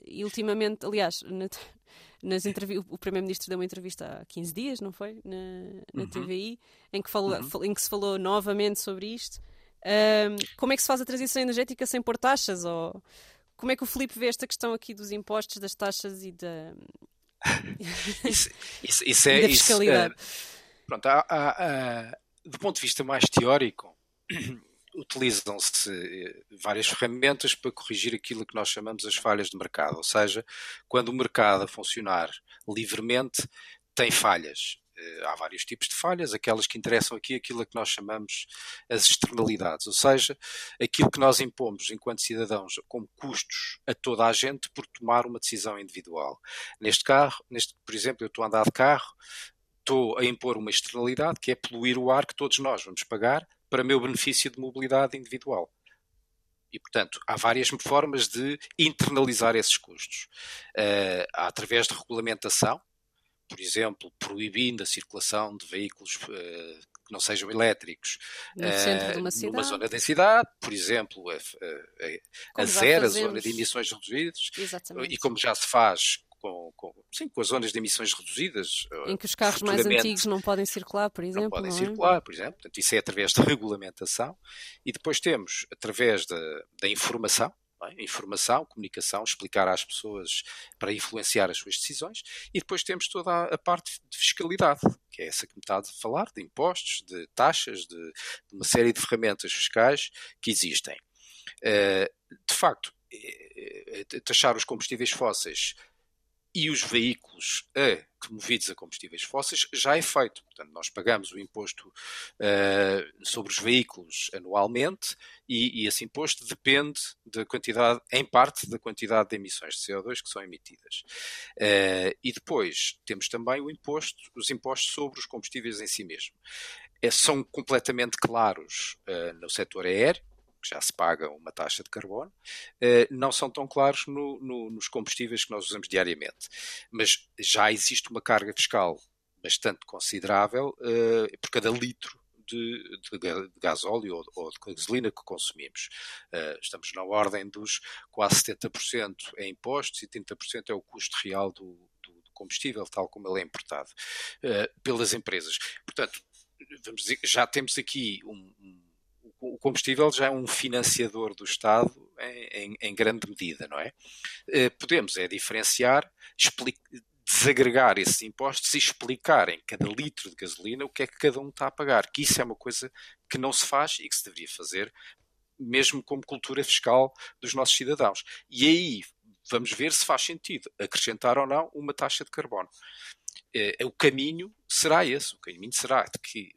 e ultimamente, aliás, na, nas o Primeiro-Ministro deu uma entrevista há 15 dias, não foi? Na, na uhum. TVI, em que, falou, uhum. em que se falou novamente sobre isto. Como é que se faz a transição energética sem pôr taxas? Ou como é que o Filipe vê esta questão aqui dos impostos, das taxas e da, isso, isso, isso é, da fiscalidade? Isso, uh, pronto, há, há, há, do ponto de vista mais teórico, utilizam-se eh, várias ferramentas para corrigir aquilo que nós chamamos as falhas de mercado, ou seja, quando o mercado a funcionar livremente tem falhas. Eh, há vários tipos de falhas, aquelas que interessam aqui, aquilo que nós chamamos as externalidades, ou seja, aquilo que nós impomos enquanto cidadãos como custos a toda a gente por tomar uma decisão individual. Neste carro, neste, por exemplo, eu estou a andar de carro, estou a impor uma externalidade que é poluir o ar que todos nós vamos pagar para meu benefício de mobilidade individual. E, portanto, há várias formas de internalizar esses custos. Uh, através de regulamentação, por exemplo, proibindo a circulação de veículos uh, que não sejam elétricos uh, numa zona de cidade, por exemplo, a, a, a zero, a zona de emissões reduzidas, Exatamente. e como já se faz com, com, sim, com as zonas de emissões reduzidas. Eh, em que os carros mais antigos não podem circular, por exemplo. Não podem não é? circular, por exemplo. Portanto, isso é através de regulamentação. E depois temos, através da, da informação, é? informação, comunicação, explicar às pessoas para influenciar as suas decisões, e depois temos toda a, parte de fiscalidade, que é essa que me está a falar, de impostos, de taxas, de, de uma série de ferramentas fiscais que existem. Uh, de facto, eh, eh, taxar os combustíveis fósseis e os veículos a, movidos a combustíveis fósseis já é feito. Portanto, nós pagamos o imposto uh, sobre os veículos anualmente e, e, esse imposto depende da quantidade, em parte, da quantidade de emissões de CO2 que são emitidas. Uh, e depois temos também o imposto, os impostos sobre os combustíveis em si mesmo. É, são completamente claros uh, no setor aéreo, que já se paga uma taxa de carbono, eh, não são tão claros no, no, nos combustíveis que nós usamos diariamente. Mas já existe uma carga fiscal bastante considerável eh, por cada litro de, de, gasóleo ou, ou, de gasolina que consumimos. Uh, estamos na ordem dos quase 70% em impostos e 30% é o custo real do, do, do, combustível, tal como ele é importado uh, pelas empresas. Portanto, vamos dizer, já temos aqui um, um o combustível já é um financiador do Estado em, em, em grande medida, não é? Eh, podemos é diferenciar, desagregar esses impostos e explicar em cada litro de gasolina o que é que cada um está a pagar, que isso é uma coisa que não se faz e que se deveria fazer mesmo como cultura fiscal dos nossos cidadãos. E aí vamos ver se faz sentido acrescentar ou não uma taxa de carbono. Eh, o caminho será esse, o caminho será que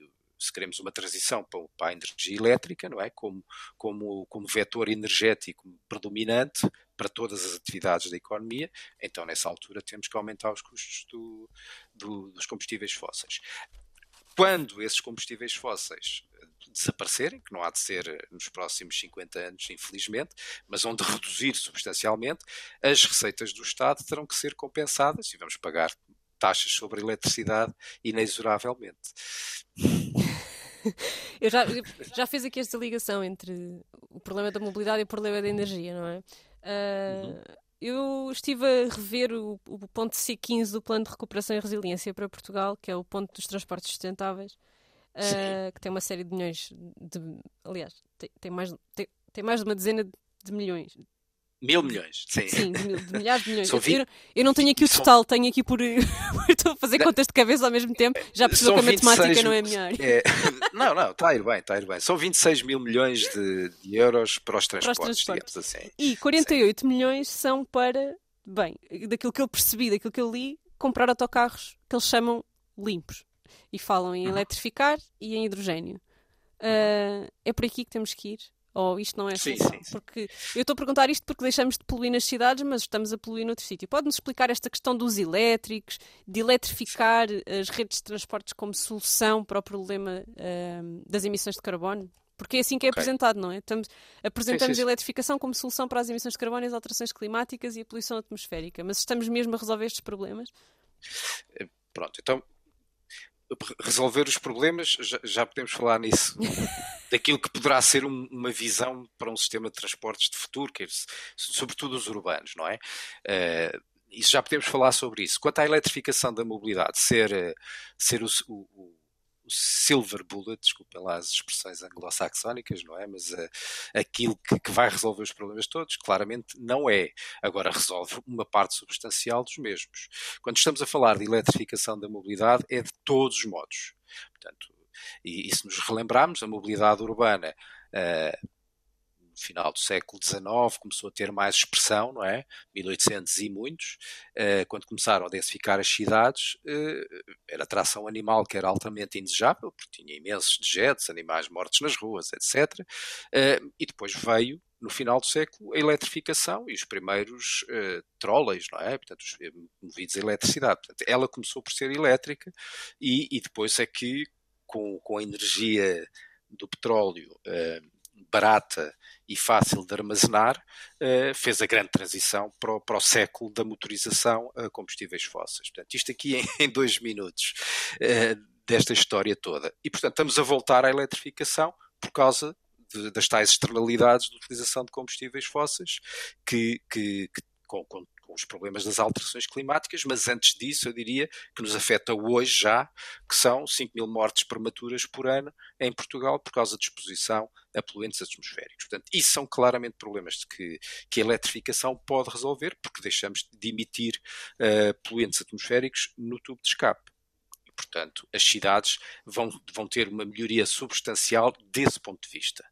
se queremos uma transição para, a energia elétrica, não é? Como, como, como vetor energético predominante para todas as atividades da economia, então nessa altura temos que aumentar os custos do, do, dos combustíveis fósseis. Quando esses combustíveis fósseis desaparecerem, que não há de ser nos próximos 50 anos, infelizmente, mas vão de reduzir substancialmente, as receitas do Estado terão que ser compensadas e vamos pagar taxas sobre a eletricidade inexoravelmente. Eu já, já fiz aqui esta ligação entre o problema da mobilidade e o problema da energia, não é? Uh, uhum. Eu estive a rever o, o, ponto C15 do Plano de Recuperação e Resiliência para Portugal, que é o ponto dos transportes sustentáveis, uh, que tem uma série de milhões de. Aliás, tem, tem mais, tem, tem mais de uma dezena de milhões, Mil milhões, sim. Sim, de, de milhares de milhões. Eu, eu, não tenho aqui o total, tenho aqui por. Estou a fazer contas de cabeça ao mesmo tempo. Já percebeu que a matemática não é melhor. É... Não, não, está a ir bem, está a ir bem. São 26 mil milhões de, de euros para os transportes, para os transportes. assim. E 48 sim. milhões são para, bem, daquilo que eu percebi, daquilo que eu li, comprar autocarros que eles chamam limpos. E falam em uhum. eletrificar e em hidrogênio. Uh, é por aqui que temos que ir ou isto não é sim, sim, sim. Porque eu estou a perguntar isto porque deixamos de poluir nas cidades, mas estamos a poluir noutro sítio. Pode-nos explicar esta questão dos elétricos, de eletrificar as redes de transportes como solução para o problema uh, das emissões de carbono? Porque é assim que é okay. apresentado, não é? Estamos, apresentamos a eletrificação como solução para as emissões de carbono, as alterações climáticas e a poluição atmosférica. Mas estamos mesmo a resolver estes problemas? Eh, pronto, então resolver os problemas, já, já podemos falar nisso, daquilo que poderá ser um, uma visão para um sistema de transportes de futuro, que é, sobretudo os urbanos, não é? Uh, isso já podemos falar sobre isso. Quanto à eletrificação da mobilidade, ser, eh, ser o, o o silver bullet, desculpem lá as expressões anglo-saxónicas, não é? Mas uh, aquilo que, que, vai resolver os problemas todos, claramente não é. Agora resolve uma parte substancial dos mesmos. Quando estamos a falar de eletrificação da mobilidade, é de todos os modos. Portanto, e, e se nos relembrarmos, a mobilidade urbana uh, final do século XIX começou a ter mais expressão, não é? 1800 e muitos, uh, quando começaram a densificar as cidades, uh, era tração animal que era altamente indesejável, porque tinha imensos dejetos, animais mortos nas ruas, etc. E depois veio no final do século a eletrificação e os primeiros uh, trolleys, não é? Portanto, os, movidos a eletricidade. Portanto, ela começou por ser elétrica e, e depois é que, com, com a energia do petróleo uh, barata e fácil de armazenar, uh, fez a grande transição para o, para o, século da motorização a combustíveis fósseis. Portanto, isto aqui em, em dois minutos uh, desta história toda. E, portanto, estamos a voltar à eletrificação por causa de, das tais externalidades de utilização de combustíveis fósseis que, que, que com, com com os problemas das alterações climáticas, mas antes disso eu diria que nos afeta hoje já, que são 5 mil mortes prematuras por ano em Portugal por causa de exposição a poluentes atmosféricos. Portanto, isso são claramente problemas que, que a eletrificação pode resolver, porque deixamos de emitir uh, poluentes atmosféricos no tubo de escape portanto, as cidades vão, vão ter uma melhoria substancial desse ponto de vista.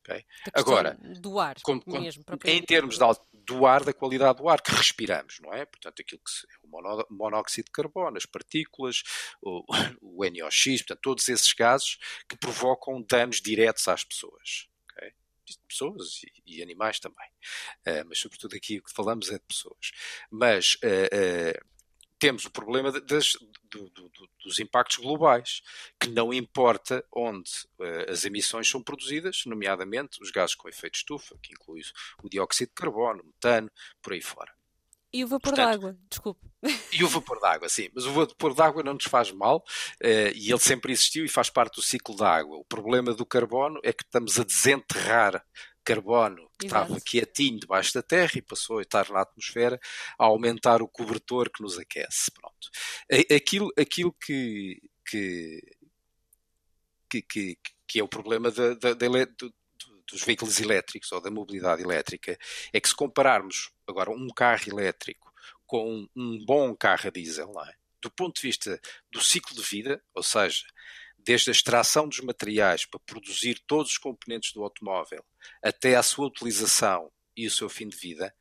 Okay? Agora, do ar como, como, mesmo, em termos de, do ar, da qualidade do ar que respiramos, não é? Portanto, aquilo que é o monóxido de carbono, as partículas, o, o NOx, portanto, todos esses gases que provocam danos diretos às pessoas. Okay? pessoas e, e, animais também. Uh, mas, sobretudo, aqui o que falamos é de pessoas. Mas uh, uh, temos o problema das, do, do, dos impactos globais, que não importa onde uh, as emissões são produzidas, nomeadamente os gases com efeito estufa, que inclui o dióxido de carbono, o metano, por aí fora. E o vapor d'água, desculpe. E o vapor d'água, sim. Mas o vapor d'água não nos faz mal uh, e ele sempre existiu e faz parte do ciclo da água. O problema do carbono é que estamos a desenterrar carbono que Exato. estava quietinho debaixo da Terra e passou a estar na atmosfera a aumentar o cobertor que nos aquece. Pronto. Aquilo, aquilo que, que, que, que é o problema da, da, da, dos veículos elétricos ou da mobilidade elétrica é que se compararmos agora um carro elétrico com um bom carro a diesel, é? do ponto de vista do ciclo de vida, ou seja, desde a extração dos materiais para produzir todos os componentes do automóvel até à sua utilização e o seu fim de vida,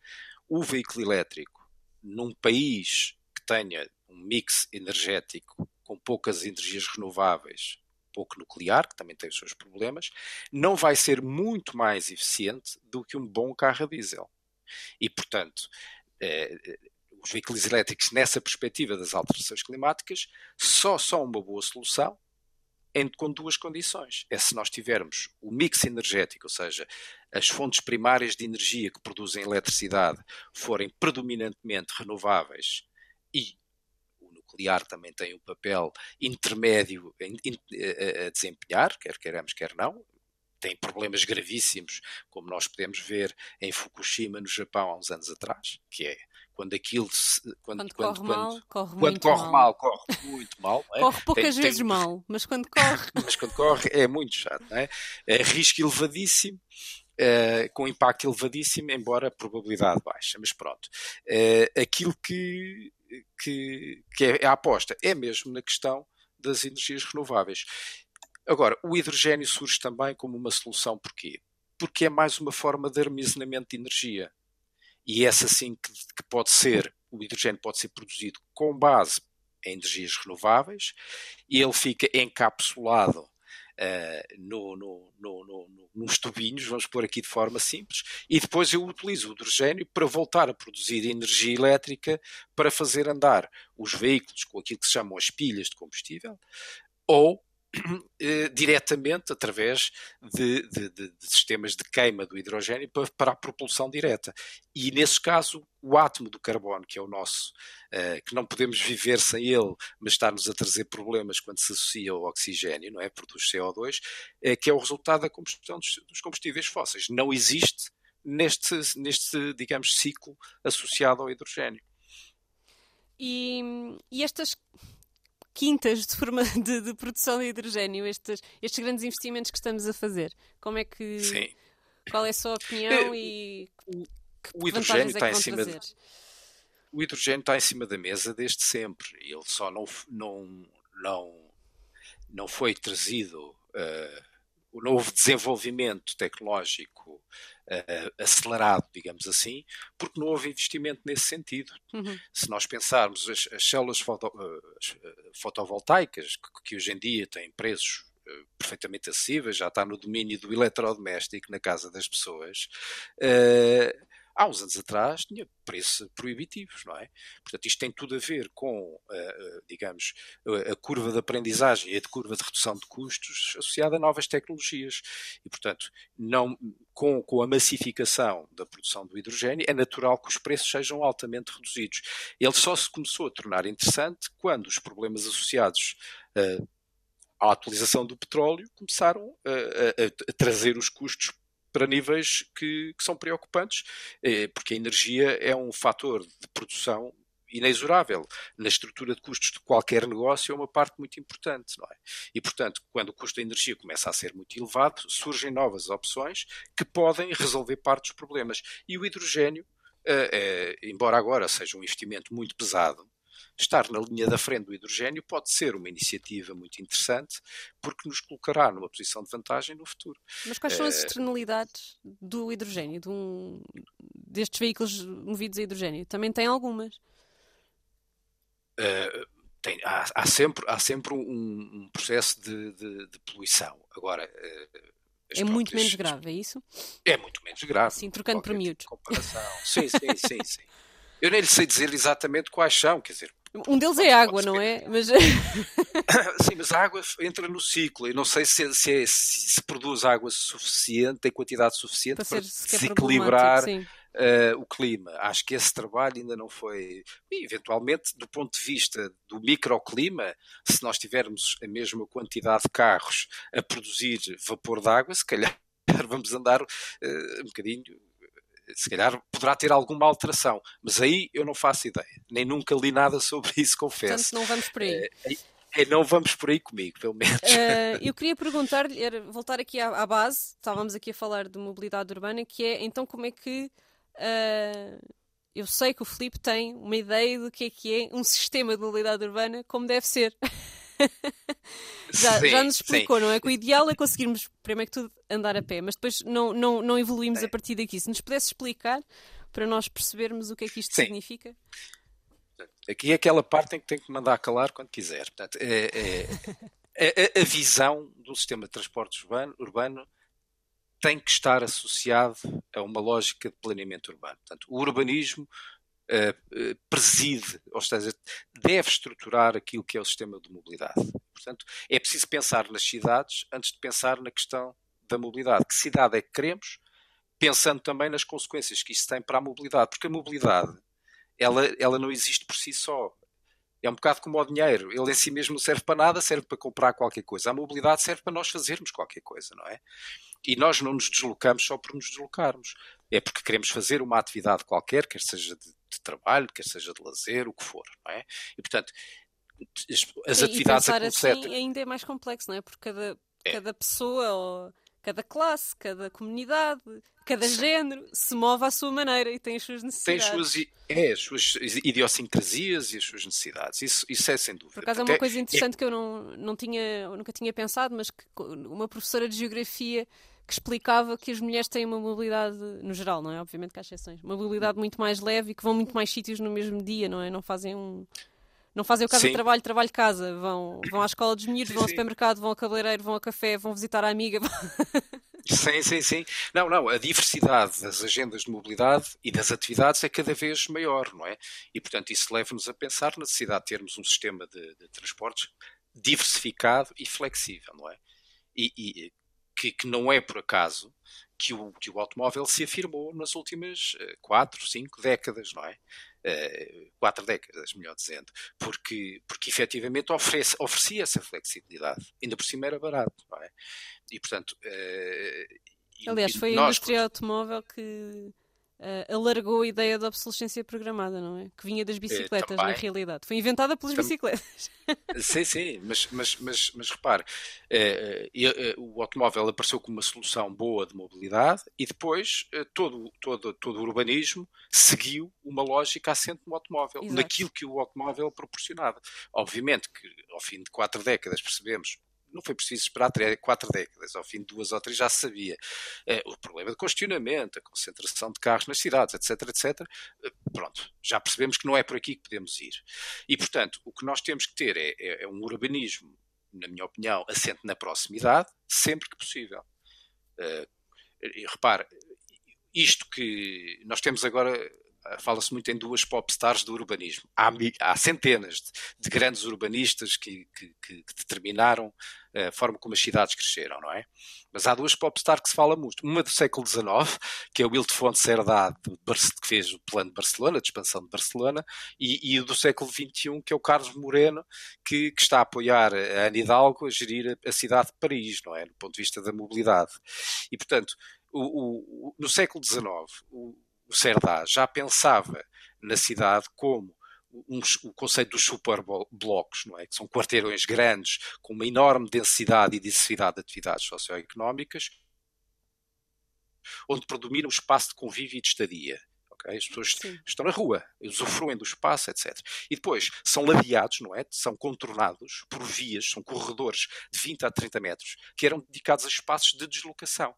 o veículo elétrico, num país que tenha um mix energético com poucas energias renováveis, pouco nuclear, que também tem os seus problemas, não vai ser muito mais eficiente do que um bom carro a diesel. E, portanto, eh, os veículos elétricos, nessa perspectiva das alterações climáticas, só são uma boa solução com duas condições. É se nós tivermos o mix energético, ou seja, as fontes primárias de energia que produzem eletricidade forem predominantemente renováveis e nuclear também tem um papel intermédio a desempenhar, quer queiramos, quer não, tem problemas gravíssimos, como nós podemos ver em Fukushima, no Japão, há uns anos atrás, que é quando aquilo se, quando, quando, corre quando, mal, corre quando muito corre mal. mal. corre muito mal. É? Corre poucas tem, vezes tem... mal, mas quando corre. mas quando corre é muito chato, não é? é risco elevadíssimo. Uh, com impacto elevadíssimo, embora a probabilidade baixa. Mas pronto, uh, aquilo que, que, que é a aposta é mesmo na questão das energias renováveis. Agora, o hidrogênio surge também como uma solução, porquê? Porque é mais uma forma de armazenamento de energia. E essa sim que, que pode ser, o hidrogênio pode ser produzido com base em energias renováveis, e ele fica encapsulado uh, no, no, no, nos tubinhos, vamos pôr aqui de forma simples, e depois eu utilizo o hidrogênio para voltar a produzir energia elétrica para fazer andar os veículos com aquilo que se chamam as pilhas de combustível, ou eh, diretamente através de, de, de, sistemas de queima do hidrogênio para, para, a propulsão direta. E nesse caso, o átomo do carbono, que é o nosso, uh, que não podemos viver sem ele, mas está-nos a trazer problemas quando se associa ao oxigênio, não é? Produz CO2, uh, que é o resultado da combustão dos, dos combustíveis fósseis. Não existe neste, neste, digamos, ciclo associado ao hidrogênio. E, e estas quintas de, forma, de, de, produção de hidrogênio, estes, estes grandes investimentos que estamos a fazer? Como é que. Sim. Qual é a sua opinião e que o hidrogênio é está em cima de, o hidrogênio está em cima da mesa desde sempre. Ele só não, não, não, não foi trazido uh, o novo desenvolvimimento tecnológico uh, acelerado, digamos assim, porque não houve investimento nesse sentido. Uhum. Se nós pensarmos as, as células foto, uh, fotovoltaicas, que, que, hoje em dia têm preços perfeitamente acessíveis, já está no domínio do eletrodoméstico na casa das pessoas, há uns anos atrás tinha preços proibitivos, não é? Portanto, isto tem tudo a ver com, uh, digamos, a curva de aprendizagem e a curva de redução de custos associada a novas tecnologias. E, portanto, não, com, com a massificação da produção do hidrogênio, é natural que os preços sejam altamente reduzidos. Ele só se começou a tornar interessante quando os problemas associados uh, à atualização do petróleo começaram a, a, a trazer os custos para níveis que, que são preocupantes, eh, porque a energia é um fator de produção inexorável. Na estrutura de custos de qualquer negócio é uma parte muito importante, não é? E, portanto, quando o custo da energia começa a ser muito elevado, surgem novas opções que podem resolver parte dos problemas. E o hidrogênio, eh, eh, embora agora seja um investimento muito pesado, estar na linha da frente do hidrogênio pode ser uma iniciativa muito interessante, porque nos colocará numa posição de vantagem no futuro. Mas quais são as eh, externalidades do hidrogênio, de um, destes veículos movidos a hidrogênio? Também tem algumas. Uh, tem, há, há, sempre, há sempre um, um processo de, de, de, poluição. Agora, uh, é muito menos grave, é isso? É muito menos grave. Sim, trocando por miúdos. Comparação. sim, sim, sim, sim. Eu nem lhe sei dizer exatamente quais são, quer dizer, um deles é água, não é? Mas... Sim, mas a água entra no ciclo. Eu não sei se, se, é, se, se produz água suficiente, em quantidade suficiente para, para desequilibrar uh, o clima. Acho que esse trabalho ainda não foi. E, eventualmente, do ponto de vista do microclima, se nós tivermos a mesma quantidade de carros a produzir vapor de água, se calhar vamos andar uh, um bocadinho se calhar poderá ter alguma alteração, mas aí eu não faço ideia, nem nunca li nada sobre isso, confesso. Portanto, não vamos por aí. É, é, não vamos por aí comigo, pelo menos. Uh, eu queria perguntar-lhe, voltar aqui à, à, base, estávamos aqui a falar de mobilidade urbana, que é então como é que. Uh, eu sei que o Filipe tem uma ideia do que é que é um sistema de mobilidade urbana como deve ser. já, sim, já nos explicou, sim. não é? Que o ideal é conseguirmos, primeiro que tudo, andar a pé, mas depois não, não, não evoluímos sim. a partir daqui. Se nos pudesse explicar para nós percebermos o que é que isto significa. Aqui é aquela parte em que tem que mandar calar quando quiser. Portanto, é, é, é, a, visão do sistema de transportes urbano, urbano tem que estar associado a uma lógica de planeamento urbano. Portanto, o urbanismo uh, preside, ou seja, deve estruturar aquilo que é o sistema de mobilidade. Portanto, é preciso pensar nas cidades antes de pensar na questão da mobilidade. Que cidade é que queremos? Pensando também nas consequências que isso tem para a mobilidade, porque a mobilidade ela, ela não existe por si só. É um bocado como o dinheiro. Ele em si mesmo não serve para nada, serve para comprar qualquer coisa. A mobilidade serve para nós fazermos qualquer coisa, não é? E nós não nos deslocamos só por nos deslocarmos. É porque queremos fazer uma atividade qualquer, quer seja de, de trabalho, quer seja de lazer, o que for, não é? E portanto, as, as e, atividades e pensar assim ainda é mais complexo, não é? Porque cada, É. cada pessoa ou cada classe, cada comunidade, cada género se move à sua maneira e tem as suas tem necessidades. as suas, é, as suas idiosincrasias e as suas necessidades. Isso, isso é sem dúvida. Por acaso é uma coisa interessante que eu não, não tinha, eu nunca tinha pensado, mas que uma professora de geografia que explicava que as mulheres têm uma mobilidade, no geral, não é? Obviamente que há exceções, uma mobilidade muito mais leve e que vão muito mais sítios no mesmo dia, não é? Não fazem um. Não fazem o casa trabalho, trabalho casa, vão, vão à escola dos Sim, vão ao supermercado, vão ao cabeleireiro, vão ao café, vão visitar a amiga. Sim, sim, sim. Não, não, a diversidade das agendas de mobilidade e das atividades é cada vez maior, não é? E, portanto, isso leva-nos a pensar na necessidade de termos um sistema de, de transportes diversificado e flexível, não é? E, e que, que não é por acaso que o, que o automóvel se afirmou nas últimas eh, quatro, cinco décadas, não é? Eh, quatro décadas, melhor dizendo, porque, porque efetivamente oferece, oferecia essa flexibilidade, ainda por cima era barato, não é? E portanto, eh, e- Aliás, foi a nós, indústria automóvel que eh, alargou a ideia da obsolescência programada, não é? Que vinha das bicicletas, na realidade. Foi inventada pelas bicicletas. Sim, sim, mas, mas, mas, mas repare, eh, eh, eh, o automóvel apareceu como uma solução boa de mobilidade e depois eh, todo, todo, todo o urbanismo seguiu uma lógica assente no automóvel, Exato. naquilo que o automóvel proporcionava. Obviamente que ao fim de quatro décadas percebemos. Não foi preciso esperar três, quatro décadas, ao fim de duas ou três já se sabia. Eh, o problema de congestionamento, a concentração de carros nas cidades, etc, etc. eh, pronto, já percebemos que não é por aqui que podemos ir. E, portanto, o que nós temos que ter é, é- é um urbanismo, na minha opinião, assente na proximidade, sempre que possível. E repare, isto que nós temos agora, fala-se muito em duas popstars do urbanismo. Há, há centenas de, de grandes urbanistas que, que- que- determinaram eh, a forma como as cidades cresceram, não é? Mas há duas popstars que se fala muito. Uma do século XIX, que é o Ildefonso Cerdá, de Barce- que fez o plano de Barcelona, de expansão de Barcelona, e, e o do século XXI, que é o Carlos Moreno, que, que está a apoiar a Ana Hidalgo a gerir a, a cidade de Paris, não é? Do ponto de vista da mobilidade. E, portanto, o- o- no século XIX, o, o Cerdá já pensava na cidade como uns- o conceito dos superblocos, não é? que são quarteirões grandes, com uma enorme densidade e diversidade de atividades socioeconómicas, onde predomina o espaço de convívio e de estadia. ok? As pessoas Sim. estão na rua, usufruem do espaço, etc. E depois são ladeados, não é? São contornados por vias, são corredores de 20 a 30 metros, que eram dedicados a espaços de deslocação.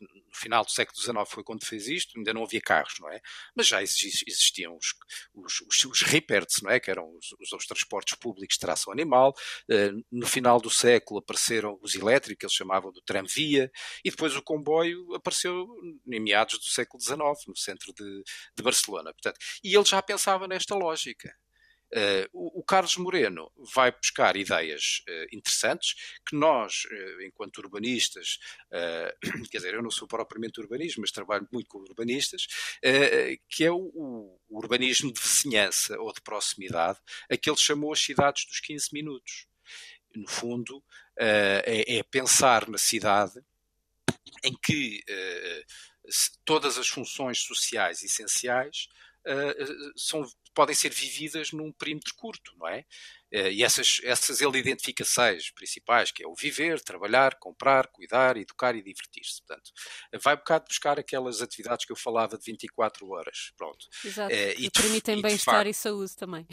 No final do século XIX foi quando fez isto, ainda não havia carros, não é? Mas já exi- existiam os, os, os, os não é? Que eram os, os, os transportes públicos de tração animal. Eh, no final do século apareceram os elétricos, eles chamavam do tramvia, e depois o comboio apareceu em meados do século XIX, no centro de, de Barcelona. Portanto, e ele já pensava nesta lógica. Uh, o, Carlos Moreno vai buscar ideias uh, interessantes que nós, uh, enquanto urbanistas, quer dizer, eu não sou propriamente urbanista, mas trabalho muito com urbanistas, que é o, o, urbanismo de vizinhança ou de proximidade, a que ele chamou as cidades dos 15 minutos. No fundo, é, é, pensar na cidade em que todas as funções sociais essenciais são podem ser vividas num perímetro curto, não é? E essas, essas ele identifica seis principais, que é o viver, trabalhar, comprar, cuidar, educar e divertir-se. Portanto, vai um bocado buscar aquelas atividades que eu falava de 24 horas. Pronto. Exato, é, que permitem bem-estar e saúde também.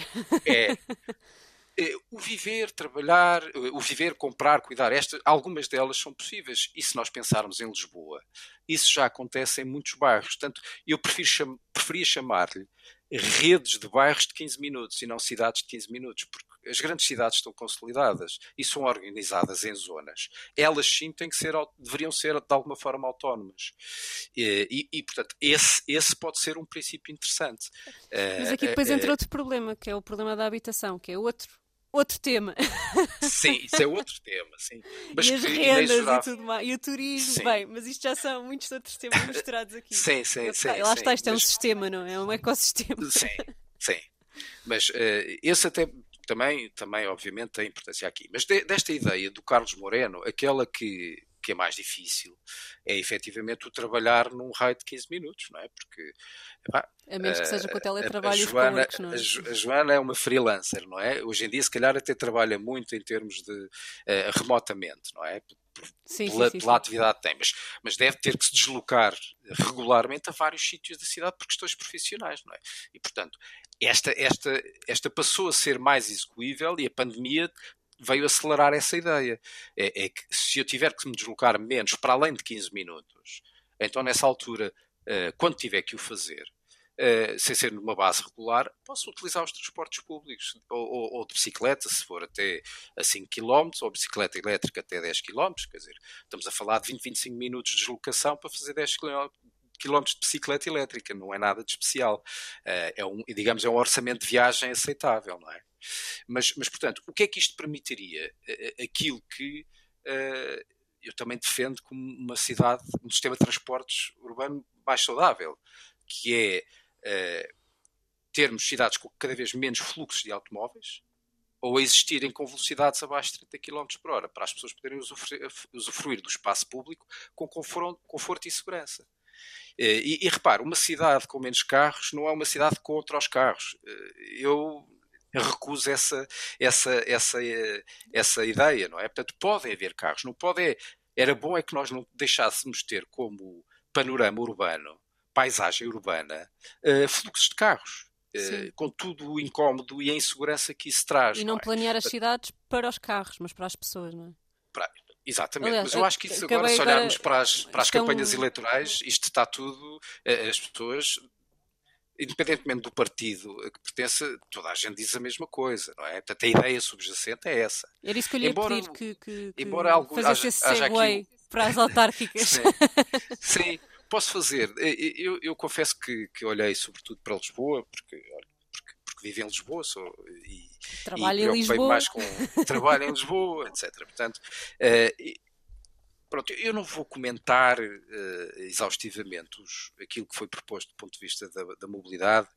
É, é, o viver, trabalhar, o viver, comprar, cuidar, esta, algumas delas são possíveis. E se nós pensarmos em Lisboa, isso já acontece em muitos bairros. Portanto, eu prefiro cham preferia chamar-lhe redes de bairros de 15 minutos e não cidades de 15 minutos, porque as grandes cidades estão consolidadas e são organizadas em zonas. Elas sim têm que ser, deveriam ser de alguma forma autónomas. E, e, portanto, esse, esse pode ser um princípio interessante. Mas aqui depois entra outro problema, que é o problema da habitação, que é outro outro tema. Sim, isso é outro tema, sim. Mas e as rendas e tudo mais, e o turismo, sim. bem, mas isto já são muitos outros temas misturados aqui. Sim, sim, sim. Lá está, isto sim, é um mas... sistema, não é? É um ecossistema. Sim, sim. Mas uh, esse até também, também, obviamente, tem importância aqui. Mas de, desta ideia do Carlos Moreno, aquela que, que é mais difícil é efetivamente o trabalhar num raio de 15 minutos, não é? Porque. Epá, a menos que seja com o teletrabalho a, a, Joana, não é? a, Joana é uma freelancer, não é? Hoje em dia, se calhar, até trabalha muito em termos de. Uh, remotamente, não é? Sim, pela, sim, sim, pela atividade que tem, mas, mas deve ter que se deslocar regularmente a vários sítios da cidade por questões profissionais, não é? E, portanto, esta, esta, esta passou a ser mais execuível e a pandemia veio acelerar essa ideia. É, é, que se eu tiver que me deslocar menos para além de 15 minutos, então nessa altura, uh, quando tiver que o fazer, uh, sem ser numa base regular, posso utilizar os transportes públicos, ou, ou, ou, de bicicleta, se for até a 5 km, ou bicicleta elétrica até 10 km, quer dizer, estamos a falar de 20, 25 minutos de deslocação para fazer 10 km quilómetros de bicicleta elétrica, não é nada de especial. Uh, é um, digamos, é um orçamento de viagem aceitável, não é? Mas, mas portanto, o que é que isto permitiria? Aquilo que uh, eu também defendo como uma cidade, um sistema de transportes urbano mais saudável, que é uh, termos cidades com cada vez menos fluxos de automóveis, ou existirem com velocidades abaixo de 30 km por hora, para as pessoas poderem usufruir, do espaço público com conforto e segurança. Eh, e, e repare, uma cidade com menos carros não é uma cidade contra os carros. Eu recuso essa, essa, essa, essa ideia, não é? Portanto, podem haver carros, não pode é, era bom é que nós não deixássemos ter como panorama urbano, paisagem urbana, uh, fluxos de carros. Uh, com tudo o incómodo e a insegurança que isso traz. E não, não é? planear as cidades para os carros, mas para as pessoas, não é? Para, exatamente, Aliás, mas eu acho que isso agora, se olharmos agora, para as, para as campanhas eleitorais, isto está tudo, as pessoas independentemente do partido a que pertence, toda a gente diz a mesma coisa, não é? Portanto, a ideia subjacente é essa. Era isso que eu lhe ia embora, pedir, que, que, que embora algo, haja, esse aqui... para as autárquicas. Sim, sim, posso fazer. Eu, eu confesso que, que, olhei sobretudo para Lisboa, porque, porque, porque vivo em Lisboa sou, e, trabalho e Lisboa. mais com trabalho em Lisboa, etc. Portanto, uh, Pronto, eu não vou comentar uh, exaustivamente os, aquilo que foi proposto do ponto de vista da, da, mobilidade,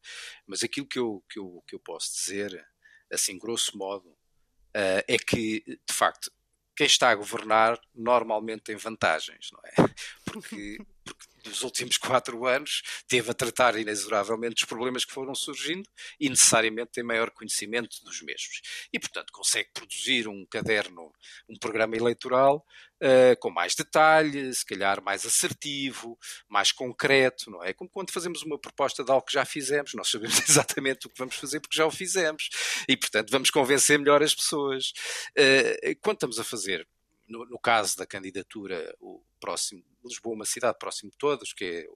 mas aquilo que eu, que, eu, que eu posso dizer, assim, grosso modo, uh, é que, de facto, quem está a governar normalmente tem vantagens, não é? Porque, porque nos últimos quatro anos teve a tratar inexoravelmente dos problemas que foram surgindo e necessariamente tem maior conhecimento dos mesmos. E, portanto, consegue produzir um caderno, um programa eleitoral uh, com mais detalhe, se calhar mais assertivo, mais concreto, não é? Como quando fazemos uma proposta de algo que já fizemos, nós sabemos exatamente o que vamos fazer porque já o fizemos e, portanto, vamos convencer melhor as pessoas. Uh, quando estamos a fazer no, no, caso da candidatura, o próximo, Lisboa, uma cidade próximo de todos, que é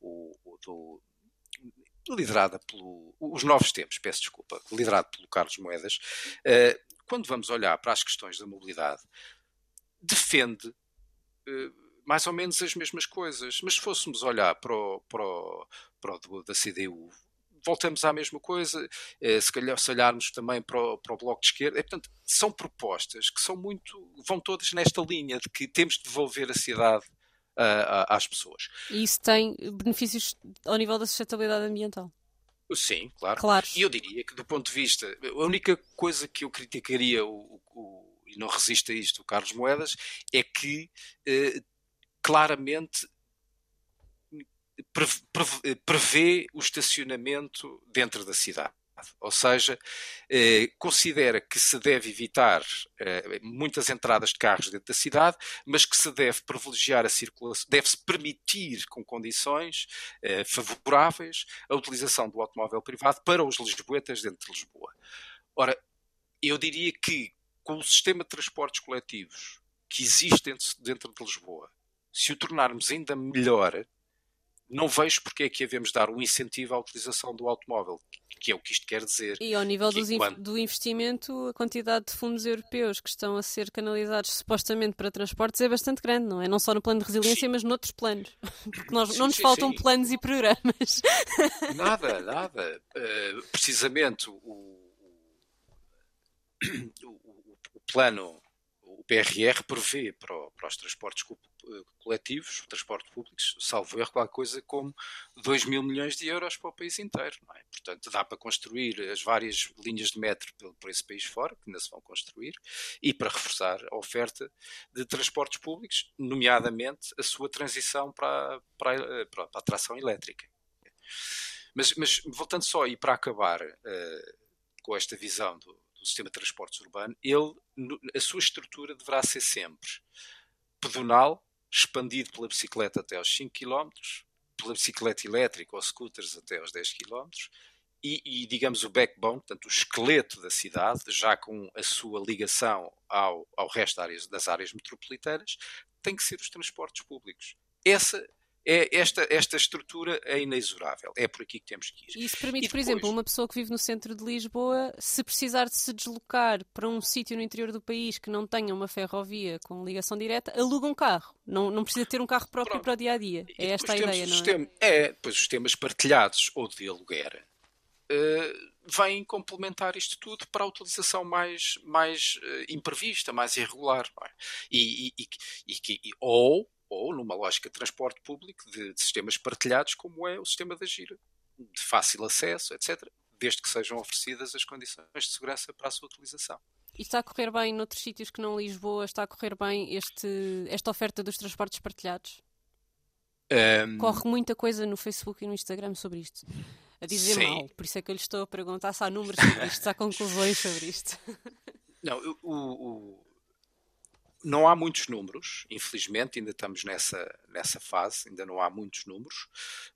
o, o do, liderada pelo, os novos tempos, peço desculpa, liderado pelo Carlos Moedas, uh, quando vamos olhar para as questões da mobilidade, defende uh, mais ou menos as mesmas coisas, mas se fôssemos olhar para o, para o, para o da CDU, voltamos à mesma coisa, eh, se calhar se olharmos também para o, para o Bloco de Esquerda. É, portanto, são propostas que são muito, vão todas nesta linha de que temos de devolver a cidade uh, às pessoas. E isso tem benefícios ao nível da sustentabilidade ambiental? Sim, claro. claro. E eu diria que, do ponto de vista, a única coisa que eu criticaria, o, o, e não resiste a isto, o Carlos Moedas, é que eh, claramente prevê o estacionamento dentro da cidade. Ou seja, eh, considera que se deve evitar eh, muitas entradas de carros dentro da cidade, mas que se deve privilegiar a circulação, deve-se permitir, com condições eh, favoráveis, a utilização do automóvel privado para os lisboetas dentro de Lisboa. Ora, eu diria que com o sistema de transportes coletivos que existe dentro, dentro de Lisboa, se o tornarmos ainda melhor, não vejo porque é que devemos dar um incentivo à utilização do automóvel, que é o que isto quer dizer. E ao nível quando... do investimento, a quantidade de fundos europeus que estão a ser canalizados supostamente para transportes é bastante grande, não é? Não só no plano de resiliência, sim. mas noutros planos. Porque nós, sim, não nos sim, faltam planos e programas. Nada, nada. Uh, precisamente o plano o PRR prevê para, para os transportes coletivos, transportes públicos, salvo erro, qualquer coisa como 2 mil milhões de euros para o país inteiro. É? Portanto, dá para construir as várias linhas de metro por esse país fora, que ainda se vão construir, e para reforçar a oferta de transportes públicos, nomeadamente a sua transição para, para, para a tração elétrica. Mas, mas, voltando só e para acabar uh, com esta visão do, do, sistema de transportes urbano, ele, a sua estrutura deverá ser sempre pedonal, expandido pela bicicleta até aos 5 km, pela bicicleta elétrica ou scooters até aos 10 km, e, e, digamos o backbone, portanto o esqueleto da cidade, já com a sua ligação ao, ao resto das áreas, das áreas metropolitanas, tem que ser os transportes públicos. Essa é, esta, esta estrutura é inexorável. É por aqui que temos que ir. E isso permite, depois... por exemplo, uma pessoa que vive no centro de Lisboa, se precisar de se deslocar para um sítio no interior do país que não tenha uma ferrovia com ligação direta, aluga um carro. Não, não precisa ter um carro próprio Pronto. para o dia a dia. É esta a ideia, não é? Sistema, é, pois os sistemas partilhados ou de aluguer. Uh, vêm complementar isto tudo para a utilização mais, mais uh, imprevista, mais irregular. É? E, e, e, e, ou ou numa lógica de transporte público de, de sistemas partilhados, como é o sistema da gira, de fácil acesso, etc., desde que sejam oferecidas as condições de segurança para a sua utilização. E está a correr bem noutros sítios que não Lisboa? Está a correr bem este, esta oferta dos transportes partilhados? Um... Corre muita coisa no Facebook e no Instagram sobre isto. A dizer Sim. mal. Por isso é que eu lhe estou a perguntar se há números sobre isto, se há conclusões sobre isto. Não, o, o, não há muitos números, infelizmente, ainda estamos nessa, nessa fase, ainda não há muitos números.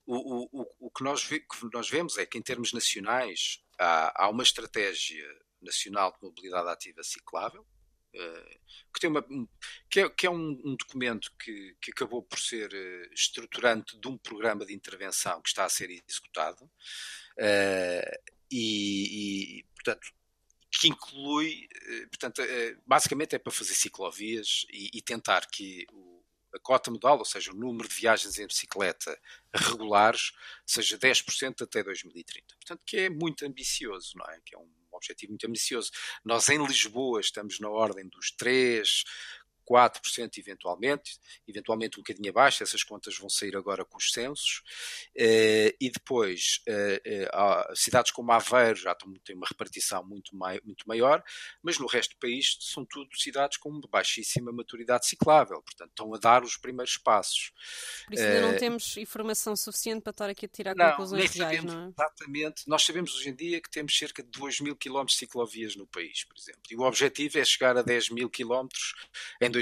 O, o, o que, nós que nós vemos é que, em termos nacionais, há, há uma estratégia nacional de mobilidade ativa ciclável, uh, que, tem uma, que é, que é um, um, documento que, que acabou por ser uh, estruturante de um programa de intervenção que está a ser executado. Uh, e, e, portanto, que inclui, eh, portanto, eh, basicamente é para fazer ciclovias e, e tentar que o, a cota modal, ou seja, o número de viagens em bicicleta regulares, seja 10% até 2030. Portanto, que é muito ambicioso, não é? Que é um objetivo muito ambicioso. Nós em Lisboa estamos na ordem dos 3, 4% eventualmente, eventualmente um bocadinho abaixo, essas contas vão sair agora com os censos, uh, e depois uh, uh, cidades como Aveiro já têm uma repartição muito, mai, muito maior, mas no resto do país são tudo cidades com baixíssima maturidade ciclável, portanto estão a dar os primeiros passos. Por isso ainda não temos informação suficiente para estar aqui a tirar não, conclusões reais, não é? Exatamente, nós sabemos hoje em dia que temos cerca de 2 mil quilómetros de ciclovias no país, por exemplo, e o objetivo é chegar a 10 mil quilómetros em 2030.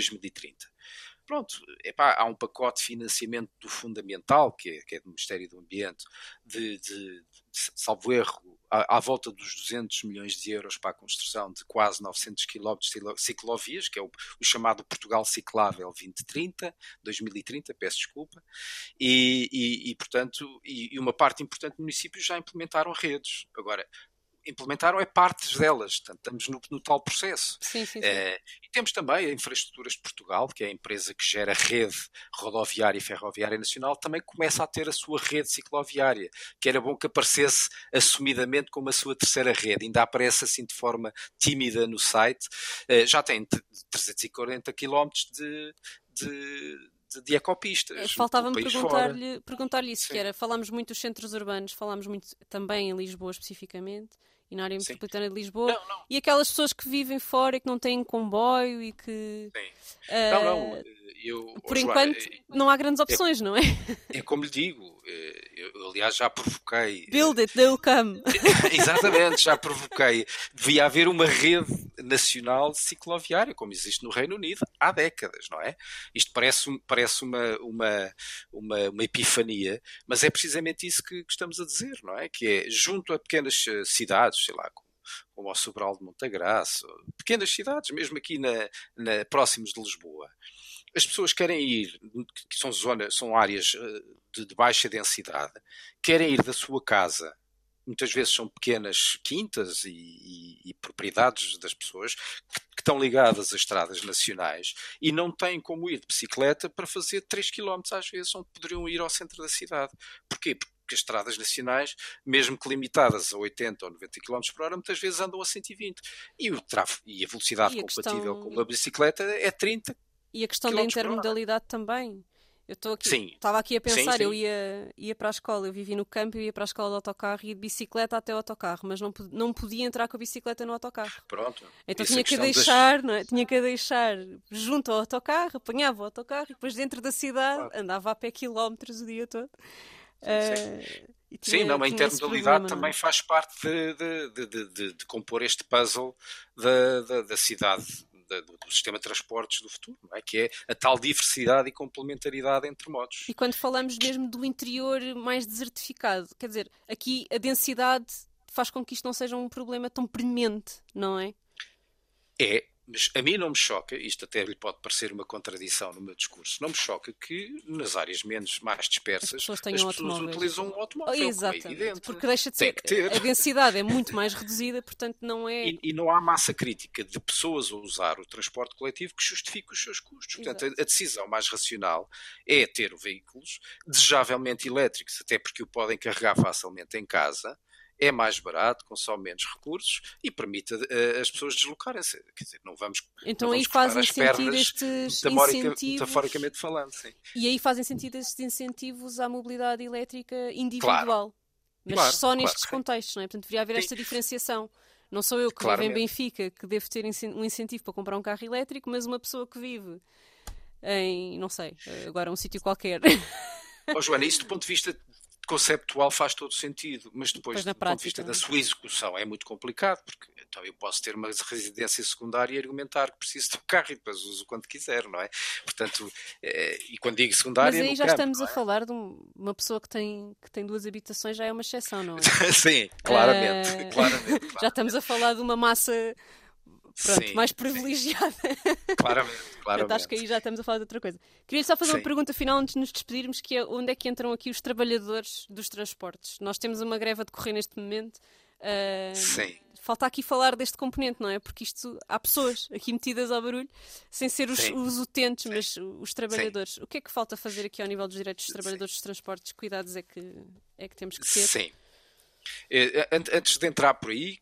Pronto, epá, há um pacote de financiamento do fundamental, que é, que é do Ministério do Ambiente, de, de, de salvo erro, à, à, volta dos 200 milhões de euros para a construção de quase 900 quilómetros de ciclovias, que é o, o, chamado Portugal Ciclável 2030, 2030, peço desculpa, e, e, e portanto, e, e, uma parte importante de municípios já implementaram redes. Agora, implementaram é partes delas, portanto, estamos no, no tal processo. Sim, sim, sim. Uh, e temos também a Infraestruturas de Portugal, que é a empresa que gera rede rodoviária e ferroviária nacional, também começa a ter a sua rede cicloviária, que era bom que aparecesse assumidamente como a sua terceira rede, ainda aparece assim de forma tímida no site, uh, já tem 340 km de, de de, de ecopistas. Faltava-me perguntar-lhe perguntar isso, Sim. que era, falámos muito dos centros urbanos, falámos muito também em Lisboa especificamente, e na área metropolitana de Lisboa, não, não. e aquelas pessoas que vivem fora e que não têm comboio e que... Sim. Uh, não, não, eu, por enquanto Joana, não há grandes opções, é, não é? É como lhe digo, eh, eu, aliás já provoquei. Build it, they'll come. Exatamente, já provoquei. Devia haver uma rede nacional cicloviária, como existe no Reino Unido há décadas, não é? Isto parece, parece uma, uma, uma, uma epifania, mas é precisamente isso que, que estamos a dizer, não é? Que é junto a pequenas eh, cidades, sei lá, como ao Sobral de Montagraça, pequenas cidades, mesmo aqui na, na, próximos de Lisboa, as pessoas querem ir, que são zonas, são áreas eh, de, de baixa densidade, querem ir da sua casa muitas vezes são pequenas quintas e, e, e propriedades das pessoas que, que, estão ligadas a estradas nacionais e não têm como ir de bicicleta para fazer 3 km às vezes, onde poderiam ir ao centro da cidade. Porquê? Porque porque as estradas nacionais, mesmo que limitadas a 80 ou 90 km por hora, muitas vezes andam a 120. E, o tráfego, e a velocidade e a compatível questão... com uma bicicleta é 30 E a questão da intermodalidade também. Eu estou aqui, estava aqui a pensar, sim, sim. eu ia, ia para a escola, eu vivi no campo, eu ia para a escola de autocarro e de bicicleta até o autocarro, mas não, não podia entrar com a bicicleta no autocarro. Pronto. Então tinha que deixar, das... não é? tinha que deixar junto ao autocarro, apanhava o autocarro e depois dentro da cidade claro. andava a pé quilómetros o dia todo. Sim, uh, tinha, Sim, não, a intermodalidade também faz parte de, de, de, de, compor este puzzle da, da, da cidade da, do, do, sistema de transportes do futuro, é? que é a tal diversidade e complementaridade entre modos. E quando falamos mesmo do interior mais desertificado, quer dizer, aqui a densidade faz com que isto não seja um problema tão premente, não é? É, mas a mim não me choca, isto até lhe pode parecer uma contradição no meu discurso, não me choca que nas áreas menos mais dispersas as pessoas, as pessoas utilizam um automóvel. É Exatamente, é porque deixa de ser. A densidade é muito mais reduzida, portanto não é. E, e, não há massa crítica de pessoas a usar o transporte coletivo que justifique os seus custos. Portanto, a, a, decisão mais racional é ter veículos desejavelmente elétricos, até porque o podem carregar facilmente em casa é mais barato, consome menos recursos e permite uh, as pessoas deslocarem-se. Quer dizer, não vamos. Então não aí fazem sentido estes incentivos. Metaforicamente falando, sim. E aí fazem sentido estes incentivos à mobilidade elétrica individual. Claro. Mas claro, só nestes claro, contextos, não é? Portanto, deveria haver sim. esta diferenciação. Não sou eu que vivo em Benfica que devo ter um incentivo para comprar um carro elétrico, mas uma pessoa que vive em, não sei, agora um sítio qualquer. Oh, Joana, isso do ponto de vista conceptual faz todo sentido, mas depois, do prática, ponto de vista da sua execução, é muito complicado, porque então eu posso ter uma residência secundária e argumentar que preciso de um carro e depois uso quando quiser, não é? Portanto, é, e quando digo secundária. Mas aí já campo, estamos é? a falar de uma pessoa que tem, que tem duas habitações, já é uma exceção, não é? Sim, claramente. Uh... claramente, claramente. já estamos a falar de uma massa pronto, sim, mais privilegiada. Sim. Claramente, claramente. acho que aí já estamos a falar de outra coisa. Queria só fazer sim. uma pergunta final antes de nos despedirmos, que é onde é que entram aqui os trabalhadores dos transportes? Nós temos uma greve a decorrer neste momento. Uh, sim. Falta aqui falar deste componente, não é? Porque isto há pessoas aqui metidas ao barulho, sem ser os, os utentes, mas os trabalhadores. O que é que falta fazer aqui ao nível dos direitos dos trabalhadores dos transportes? Cuidados é que, é que temos que ter? Sim. Eh, antes de entrar por aí,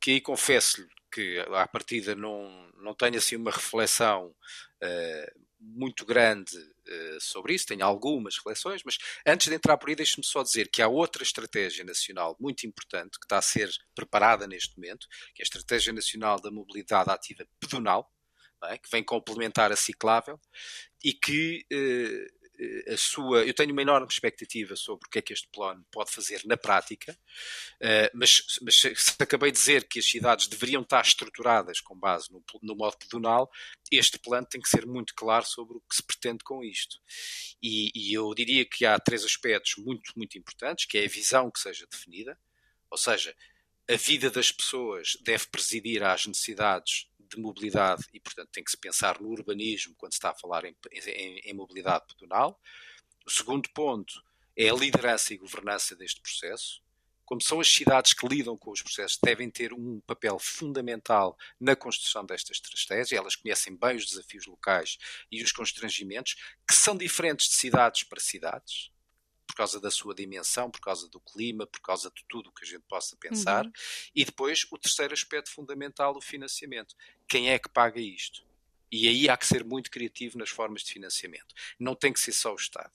que aí confesso-lhe que à partida não, não tenho assim uma reflexão uh, muito grande uh, sobre isso, tenho algumas reflexões, mas antes de entrar por aí, deixe-me só dizer que há outra estratégia nacional muito importante que está a ser preparada neste momento, que é a Estratégia Nacional da Mobilidade Ativa Pedonal, é? que vem complementar a ciclável e que eh, a sua. Eu tenho uma enorme expectativa sobre o que é que este plano pode fazer na prática, eh, mas, mas se acabei de dizer que as cidades deveriam estar estruturadas com base no, no modo pedonal, este plano tem que ser muito claro sobre o que se pretende com isto. E, e eu diria que há três aspectos muito, muito importantes, que é a visão que seja definida, ou seja, a vida das pessoas deve presidir às necessidades de mobilidade e, portanto, tem que se pensar no urbanismo quando se está a falar em, em, em mobilidade pedonal. O segundo ponto é a liderança e governança deste processo. Como são as cidades que lidam com os processos, devem ter um papel fundamental na construção desta estratégia. Elas conhecem bem os desafios locais e os constrangimentos, que são diferentes de cidades para cidades causa da sua dimensão, por causa do clima, por causa de tudo o que a gente possa pensar. Uhum. E depois, o terceiro aspecto fundamental, o financiamento. Quem é que paga isto? E aí há que ser muito criativo nas formas de financiamento. Não tem que ser só o Estado.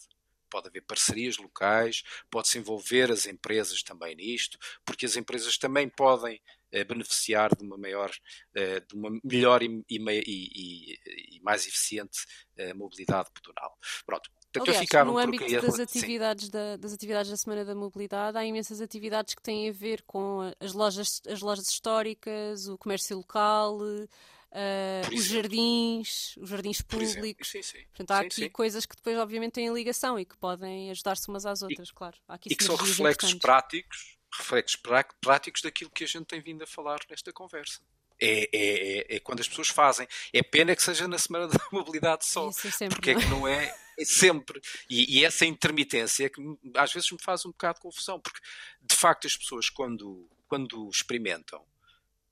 Pode haver parcerias locais, pode-se envolver as empresas também nisto, porque as empresas também podem eh, beneficiar de uma maior, eh, de uma melhor e, e, e, e mais eficiente eh, mobilidade pedonal. Pronto, Portanto, Aliás, ficava no âmbito das atividades da, das atividades da Semana da Mobilidade, há imensas atividades que têm a ver com as lojas, as lojas históricas, o comércio local, uh, os jardins, os jardins públicos. Sim, sim. Portanto, há sim, aqui coisas que depois, obviamente, têm ligação e que podem ajudar-se umas às outras, e, claro. e que são reflexos práticos, reflexos práticos daquilo que a gente tem vindo a falar nesta conversa. É, é, é, é, quando as pessoas fazem. É pena que seja na Semana da Mobilidade só. Isso, é sempre, porque não. é que não é, é sempre. E, e, essa intermitência é que às vezes me faz um bocado de confusão, porque de facto as pessoas, quando, quando experimentam,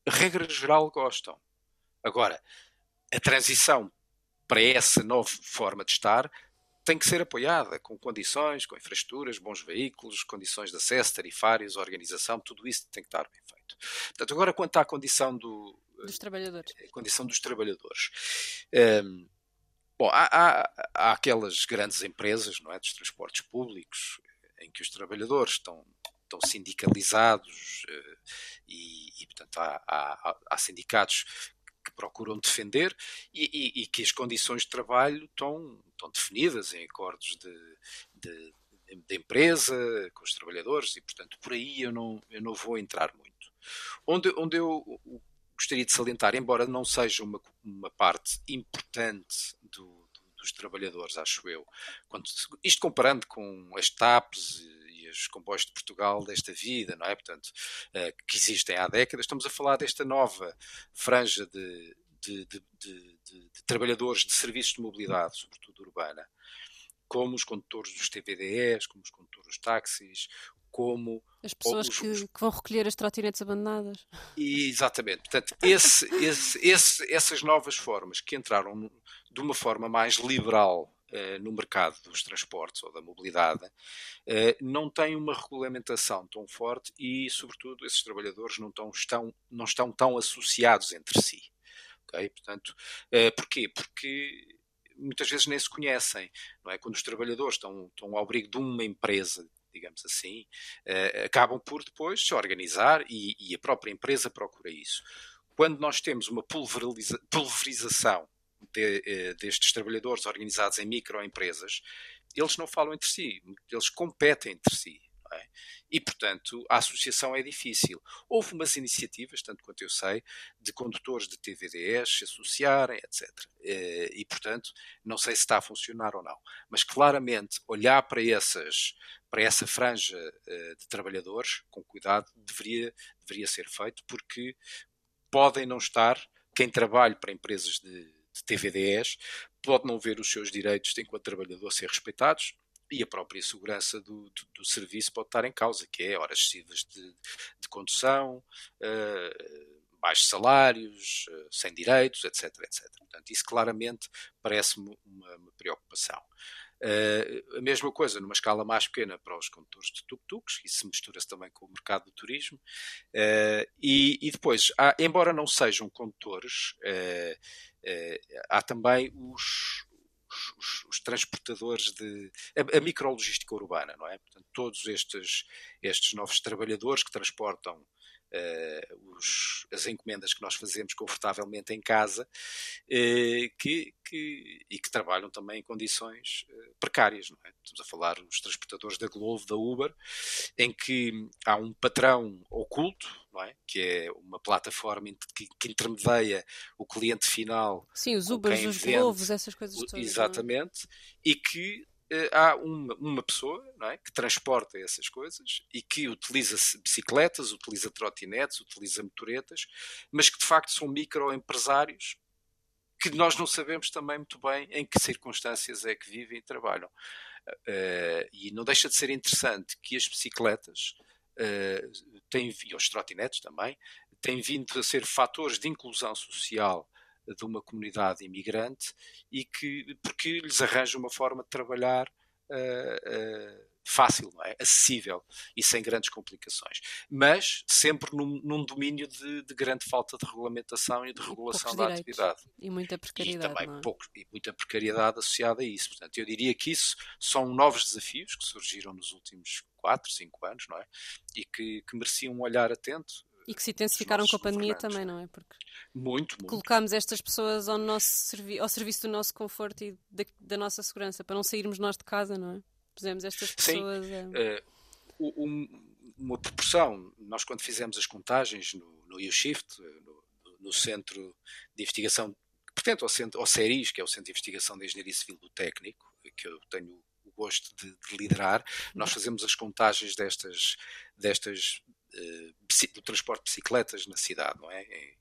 regra geral gostam. Agora, a transição para essa nova forma de estar tem que ser apoiada com condições, com infraestruturas, bons veículos, condições de acesso, tarifários, organização, tudo isso tem que estar bem feito. Portanto, agora quanto à condição do, dos trabalhadores. A condição dos trabalhadores. Um, bom, há, há, há, aquelas grandes empresas, não é, dos transportes públicos, em que os trabalhadores estão, estão sindicalizados e, e, portanto, há, há, há sindicatos procuram defender e, e, e, que as condições de trabalho estão, estão definidas em acordos de, de, de, empresa com os trabalhadores e, portanto, por aí eu não, eu não vou entrar muito. Onde, onde eu gostaria de salientar, embora não seja uma, uma parte importante do, do, dos trabalhadores, acho eu, quando, isto comparando com as TAPs os comboios de Portugal desta vida, não é? Portanto, uh, que existem há décadas, estamos a falar desta nova franja de, de, de, de, trabalhadores de serviços de mobilidade, sobretudo urbana, como os condutores dos TVDEs, como os condutores dos táxis, como as pessoas os, que, que, vão recolher as trotinetes abandonadas. Exatamente. Portanto, esse, esse, esse, essas novas formas que entraram de uma forma mais liberal no mercado dos transportes ou da mobilidade uh, não têm uma regulamentação tão forte e, sobretudo, esses trabalhadores não, tão, estão, não estão tão associados entre si. Okay? Portanto, uh, porquê? Porque muitas vezes nem se conhecem, não é? Quando os trabalhadores estão, estão ao abrigo de uma empresa digamos assim, acabam por depois se organizar e, e, a própria empresa procura isso. Quando nós temos uma pulveriza pulverização de, uh, destes trabalhadores organizados em microempresas, eles não falam entre si, eles competem entre si. É? E, portanto, a associação é difícil. Houve umas iniciativas, tanto quanto eu sei, de condutores de TVDS se associarem, etc. Eh, e, portanto, não sei se está a funcionar ou não. Mas, claramente, olhar para, essas, para essa franja eh, de trabalhadores, com cuidado, deveria, deveria ser feito, porque podem não estar, quem trabalha para empresas de, de TVDS, pode não ver os seus direitos enquanto trabalhador ser respeitados, e a própria segurança do, do, do, serviço pode estar em causa, que é horas excessivas de, de condução, uh, baixos salários, uh, sem direitos, etc, etc. Portanto, isso claramente parece-me uma, uma, preocupação. Uh, a mesma coisa numa escala mais pequena para os condutores de tuk-tuks, isso mistura-se também com o mercado do turismo. Uh, e, e, depois, há, embora não sejam condutores, uh, há também os, os, os, transportadores de. a, a micrologística urbana, não é? Portanto, todos estes, estes novos trabalhadores que transportam uh, os, as encomendas que nós fazemos confortavelmente em casa uh, que, que, e que trabalham também em condições uh, precárias, não é? Estamos a falar dos transportadores da Glovo, da Uber, em que há um patrão oculto é? que é uma plataforma que, que, intermedia o cliente final. Sim, os Ubers, os Globos, essas coisas todas. É? Exatamente, e que há uma, uma pessoa é? que transporta essas coisas e que utiliza bicicletas, utiliza trotinetes, utiliza motoretas, mas que de facto são microempresários que nós não sabemos também muito bem em que circunstâncias é que vivem e trabalham. Uh, e não deixa de ser interessante que as bicicletas uh, têm, e os trotinetes também, têm vindo a ser fatores de inclusão social de uma comunidade imigrante e que, porque lhes arranja uma forma de trabalhar uh, uh, fácil, é? acessível e sem grandes complicações. Mas sempre num, num domínio de, de, grande falta de regulamentação e de regulação da atividade. E muita precariedade. E também é? pouco, e muita precariedade associada a isso. Portanto, eu diria que isso são novos desafios que surgiram nos últimos 4, 5 anos, não é? E que, que mereciam um olhar atento e que se intensificaram com a pandemia também, não é? Porque muito, muito. colocámos estas pessoas ao, nosso servi ao serviço do nosso conforto e da, da, nossa segurança, para não sairmos nós de casa, não é? Pusemos estas pessoas. Sim. A... Uh, um, uma proporção, nós quando fizemos as contagens no, no U-Shift, no, no, Centro de Investigação, portanto, ao, centro, ao CERIS, que é o Centro de Investigação de Engenharia Civil do Técnico, que eu tenho o gosto de, de liderar, nós fazemos as contagens destas, destas do transporte de bicicletas na cidade, não é? Em,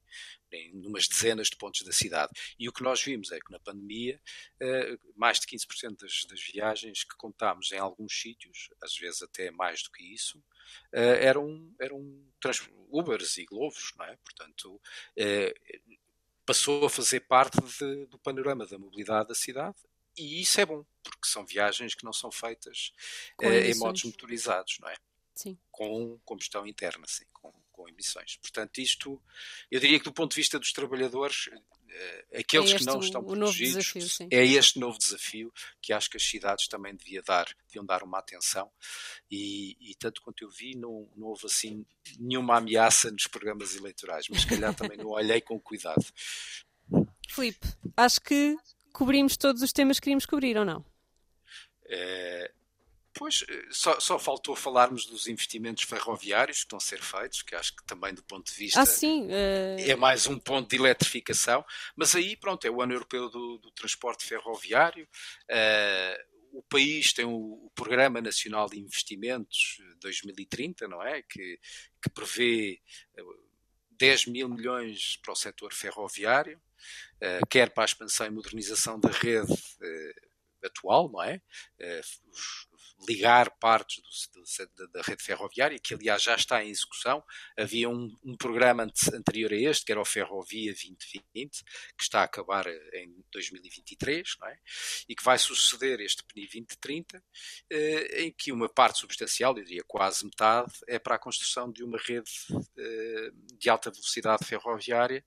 em umas dezenas de pontos da cidade. E o que nós vimos é que na pandemia, uh, mais de 15% das, das, viagens que contámos em alguns sítios, às vezes até mais do que isso, uh, eram, eram Ubers e Globos, não é? Portanto, passou a fazer parte de, do panorama da mobilidade da cidade e isso é bom, porque são viagens que não são feitas em modos motorizados, não é? Sim. Com combustão interna, sim, com, com emissões. Portanto, isto, eu diria que do ponto de vista dos trabalhadores, Uh, aqueles é que não estão protegidos, desafio, é este novo desafio que acho que as cidades também devia dar, deviam dar uma atenção e, e, tanto quanto eu vi não, não houve assim nenhuma ameaça nos programas eleitorais, mas se calhar também não olhei com cuidado. Filipe, acho que cobrimos todos os temas que queríamos cobrir, ou não? É, pois, só, só, faltou falarmos dos investimentos ferroviários que estão a ser feitos, que acho que também do ponto de vista ah, sim, uh... é mais um ponto de eletrificação, mas aí pronto, é o ano europeu do, do transporte ferroviário. Uh, o país tem o, o, Programa Nacional de Investimentos 2030, não é? Que, que prevê 10 mil milhões para o setor ferroviário, uh, quer para a expansão e modernização da rede uh, atual, não é? Uh, ligar partes do, do, da rede ferroviária, que aliás já está em execução. Havia um, um programa anterior a este, que era o Ferrovia 2020, que está a acabar em 2023, não é? e que vai suceder este PNI 2030, em que uma parte substancial, eu diria quase metade, é para a construção de uma rede de alta velocidade ferroviária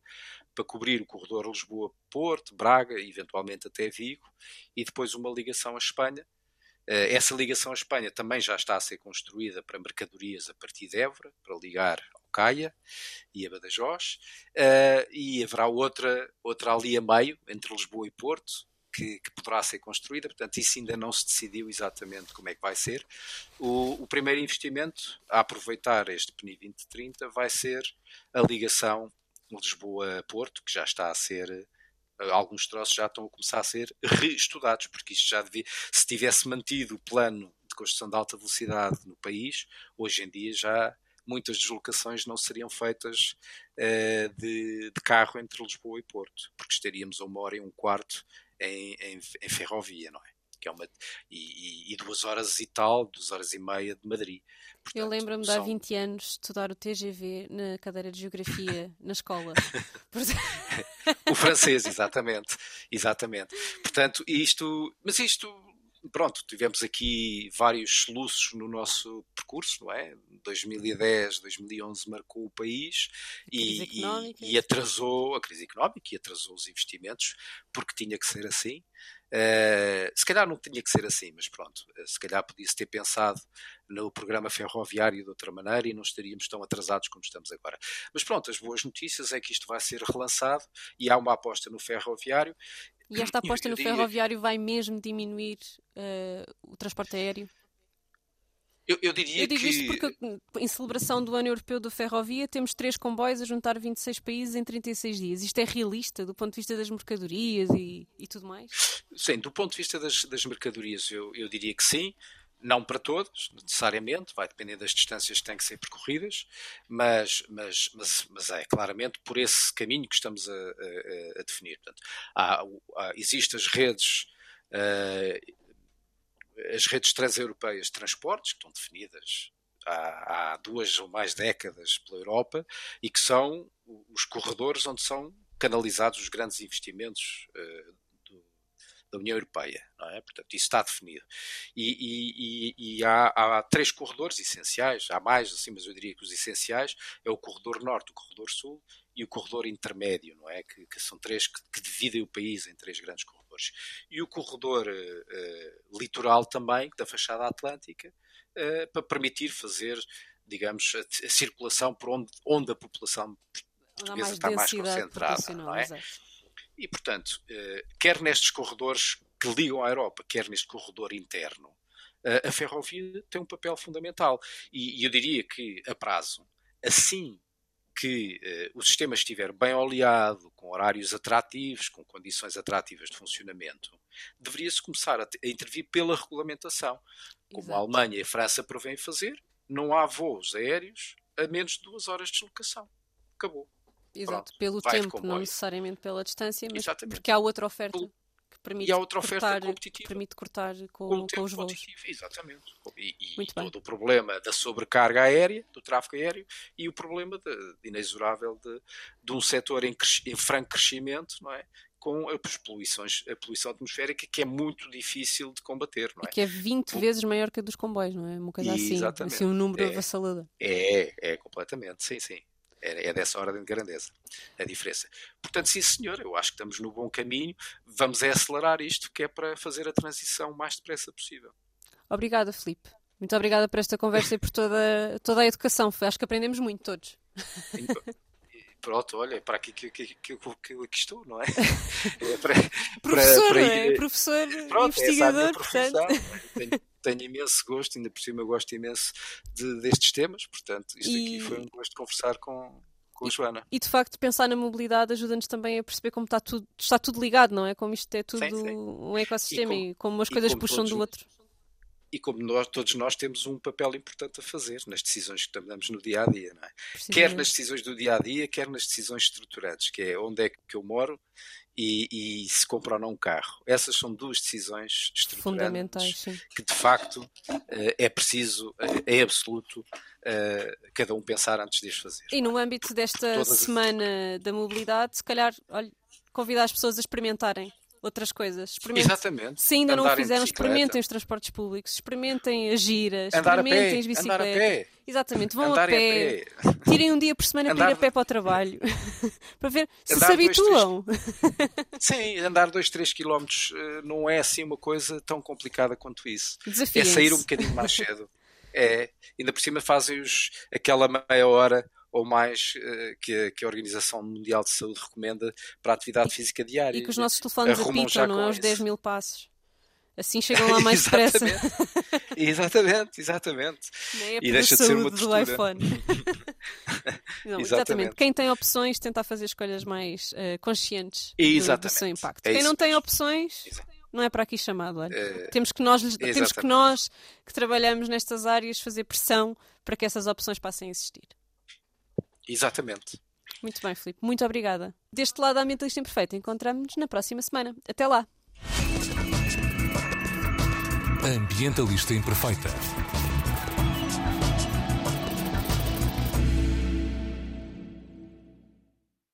para cobrir o corredor Lisboa-Porto, Braga, eventualmente até Vigo, e depois uma ligação à Espanha. Eh, essa ligação à Espanha também já está a ser construída para mercadorias a partir de Évora, para ligar ao Caia e a Badajoz, eh, e haverá outra, outra ali a meio, entre Lisboa e Porto, que, que, poderá ser construída, portanto, isso ainda não se decidiu exatamente como é que vai ser. O, o primeiro investimento a aproveitar este PNI 2030 vai ser a ligação Lisboa-Porto, que já está a ser alguns troços já estão a começar a ser reestudados, porque isto já devia, se tivesse mantido o plano de construção de alta velocidade no país, hoje em dia já muitas deslocações não seriam feitas uh, de, de, carro entre Lisboa e Porto, porque estaríamos a uma hora e um quarto em, em, em ferrovia, não é? Que é uma, e, e, duas horas e tal, duas horas e meia de Madrid. Portanto, eu lembro-me de há 20 anos estudar o TGV na cadeira de Geografia na escola. o francês, exatamente. Exatamente. Portanto, isto. Mas isto. Pronto, tivemos aqui vários soluços no nosso percurso, não é? 2010, 2011 marcou o país e, e, e atrasou a crise económica e atrasou os investimentos, porque tinha que ser assim. Uh, se calhar não tinha que ser assim, mas pronto, uh, se calhar podia-se ter pensado no programa ferroviário de outra maneira e não estaríamos tão atrasados como estamos agora. Mas pronto, as boas notícias é que isto vai ser relançado e há uma aposta no ferroviário. E esta aposta no ferroviário vai mesmo diminuir uh, o transporte aéreo? Eu, eu, diria eu digo que... isto porque em celebração do Ano Europeu da Ferrovia temos três comboios a juntar 26 países em 36 dias. Isto é realista do ponto de vista das mercadorias e, e tudo mais? Sim, do ponto de vista das, das mercadorias eu, eu diria que sim. Não para todos, necessariamente, vai depender das distâncias que têm que ser percorridas, mas, mas, mas, mas é claramente por esse caminho que estamos a, a, a definir. Portanto, há, há, existem as redes uh, as redes transeuropeias de transportes, que estão definidas há, há, duas ou mais décadas pela Europa e que são os corredores onde são canalizados os grandes investimentos uh, da União Europeia, não é? Portanto, isso está definido. E, e, e, há, há, três corredores essenciais, há mais, assim, mas eu diria que os essenciais é o corredor norte, o corredor sul e o corredor intermédio, não é? Que, que são três que, que, dividem o país em três grandes corredores. E o corredor uh, litoral também, da fachada atlântica, uh, para permitir fazer, digamos, a, a, circulação por onde, onde a população portuguesa está mais concentrada, não é? E, portanto, uh, quer nestes corredores que ligam à Europa, quer neste corredor interno, a ferrovia tem um papel fundamental. E, eu diria que, a prazo, assim que eh, o sistema estiver bem oleado, com horários atrativos, com condições atrativas de funcionamento, deveria-se começar a, a, intervir pela regulamentação. Como Exato. a Alemanha e a França provêm fazer, não há voos aéreos a menos de duas horas de deslocação. Acabou. Exato, Pronto, pelo tempo, não necessariamente pela distância, mas Exatamente. porque há outra oferta que permite e há outra oferta cortar, competitiva. Permite cortar com, com, com os voos. Exatamente. E, e todo o problema da sobrecarga aérea, do tráfego aéreo, e o problema de, de inexorável de, de um setor em, em franco crescimento, não é? Com as poluições, a poluição atmosférica que é muito difícil de combater, não E é? que é 20 vezes maior que a dos comboios, não é? Uma coisa assim. Assim, um número É. avassalador. É, é completamente, sim, sim. É, é dessa ordem de grandeza a diferença. Portanto, sim, senhor, eu acho que estamos no bom caminho. Vamos é acelerar isto, que é para fazer a transição o mais depressa possível. Obrigada, Filipe. Muito obrigada por esta conversa e por toda, toda a educação. Acho que aprendemos muito todos. Pronto, olha, é para aqui que, que, que, que, que eu aqui estou, não é? É para, Professor, para não é? Professor Pronto, é investigador, profissão. portanto. Tenho, tenho imenso gosto, ainda por cima gosto imenso de- destes temas, portanto, isto E- aqui foi um gosto de conversar com, com a Joana. E de facto, pensar na mobilidade ajuda-nos também a perceber como está tudo, está tudo ligado, não é? Como isto é tudo Sim, sim. um ecossistema e E como, as e coisas como puxam do outro. E como nós, todos nós temos um papel importante a fazer nas decisões que tomamos no dia a dia, não é? Quer nas decisões do dia a dia, quer nas decisões estruturantes, que é onde é que eu moro e, e se compro ou não um carro. Essas são duas decisões Fundamentais, que de facto eh, é preciso, eh, é absoluto, eh, cada um pensar antes de as fazer. E no âmbito desta Todas as- semana da mobilidade, se calhar, olha, convidar as pessoas a experimentarem outras coisas. Experimentem. Exatamente. Se ainda não o Andar fizeram, experimentem os transportes públicos, experimentem as giras, Andar experimentem as andar bicicletas. Exatamente, vão andar a pé, a pé. tirem um dia por semana para ir Andar- a pé para o trabalho, para ver se Andar se dois, habituam. Sim, andar 2, 3 km não é assim uma coisa tão complicada quanto isso. É sair um bocadinho mais cedo. É, ainda por cima fazem os, aquela meia hora ou mais eh, que, a- que a Organização Mundial de Saúde recomenda para a atividade física diária. E que os nossos telefones Arrumam apitam, não é? Os 10 isso. mil passos. Assim chegam lá mais depressa. exatamente, exatamente, exatamente. Nem é E deixa de ser uma saúde do tortura. iPhone. Não, exatamente. Exatamente. Quem tem opções tentar fazer escolhas mais eh, conscientes do- do, Exatamente. seu impacto. É Quem não tem opções Exa- não é para aqui chamado. Olha. Eh, Temos que nós, temos que exatamente. nós que trabalhamos nestas áreas fazer pressão para que essas opções passem a existir. Exatamente. Muito bem, Filipe. Muito obrigada. Deste lado da Ambientalista Imperfeita, encontramos-nos na próxima semana. Até lá! Ambientalista Imperfeita.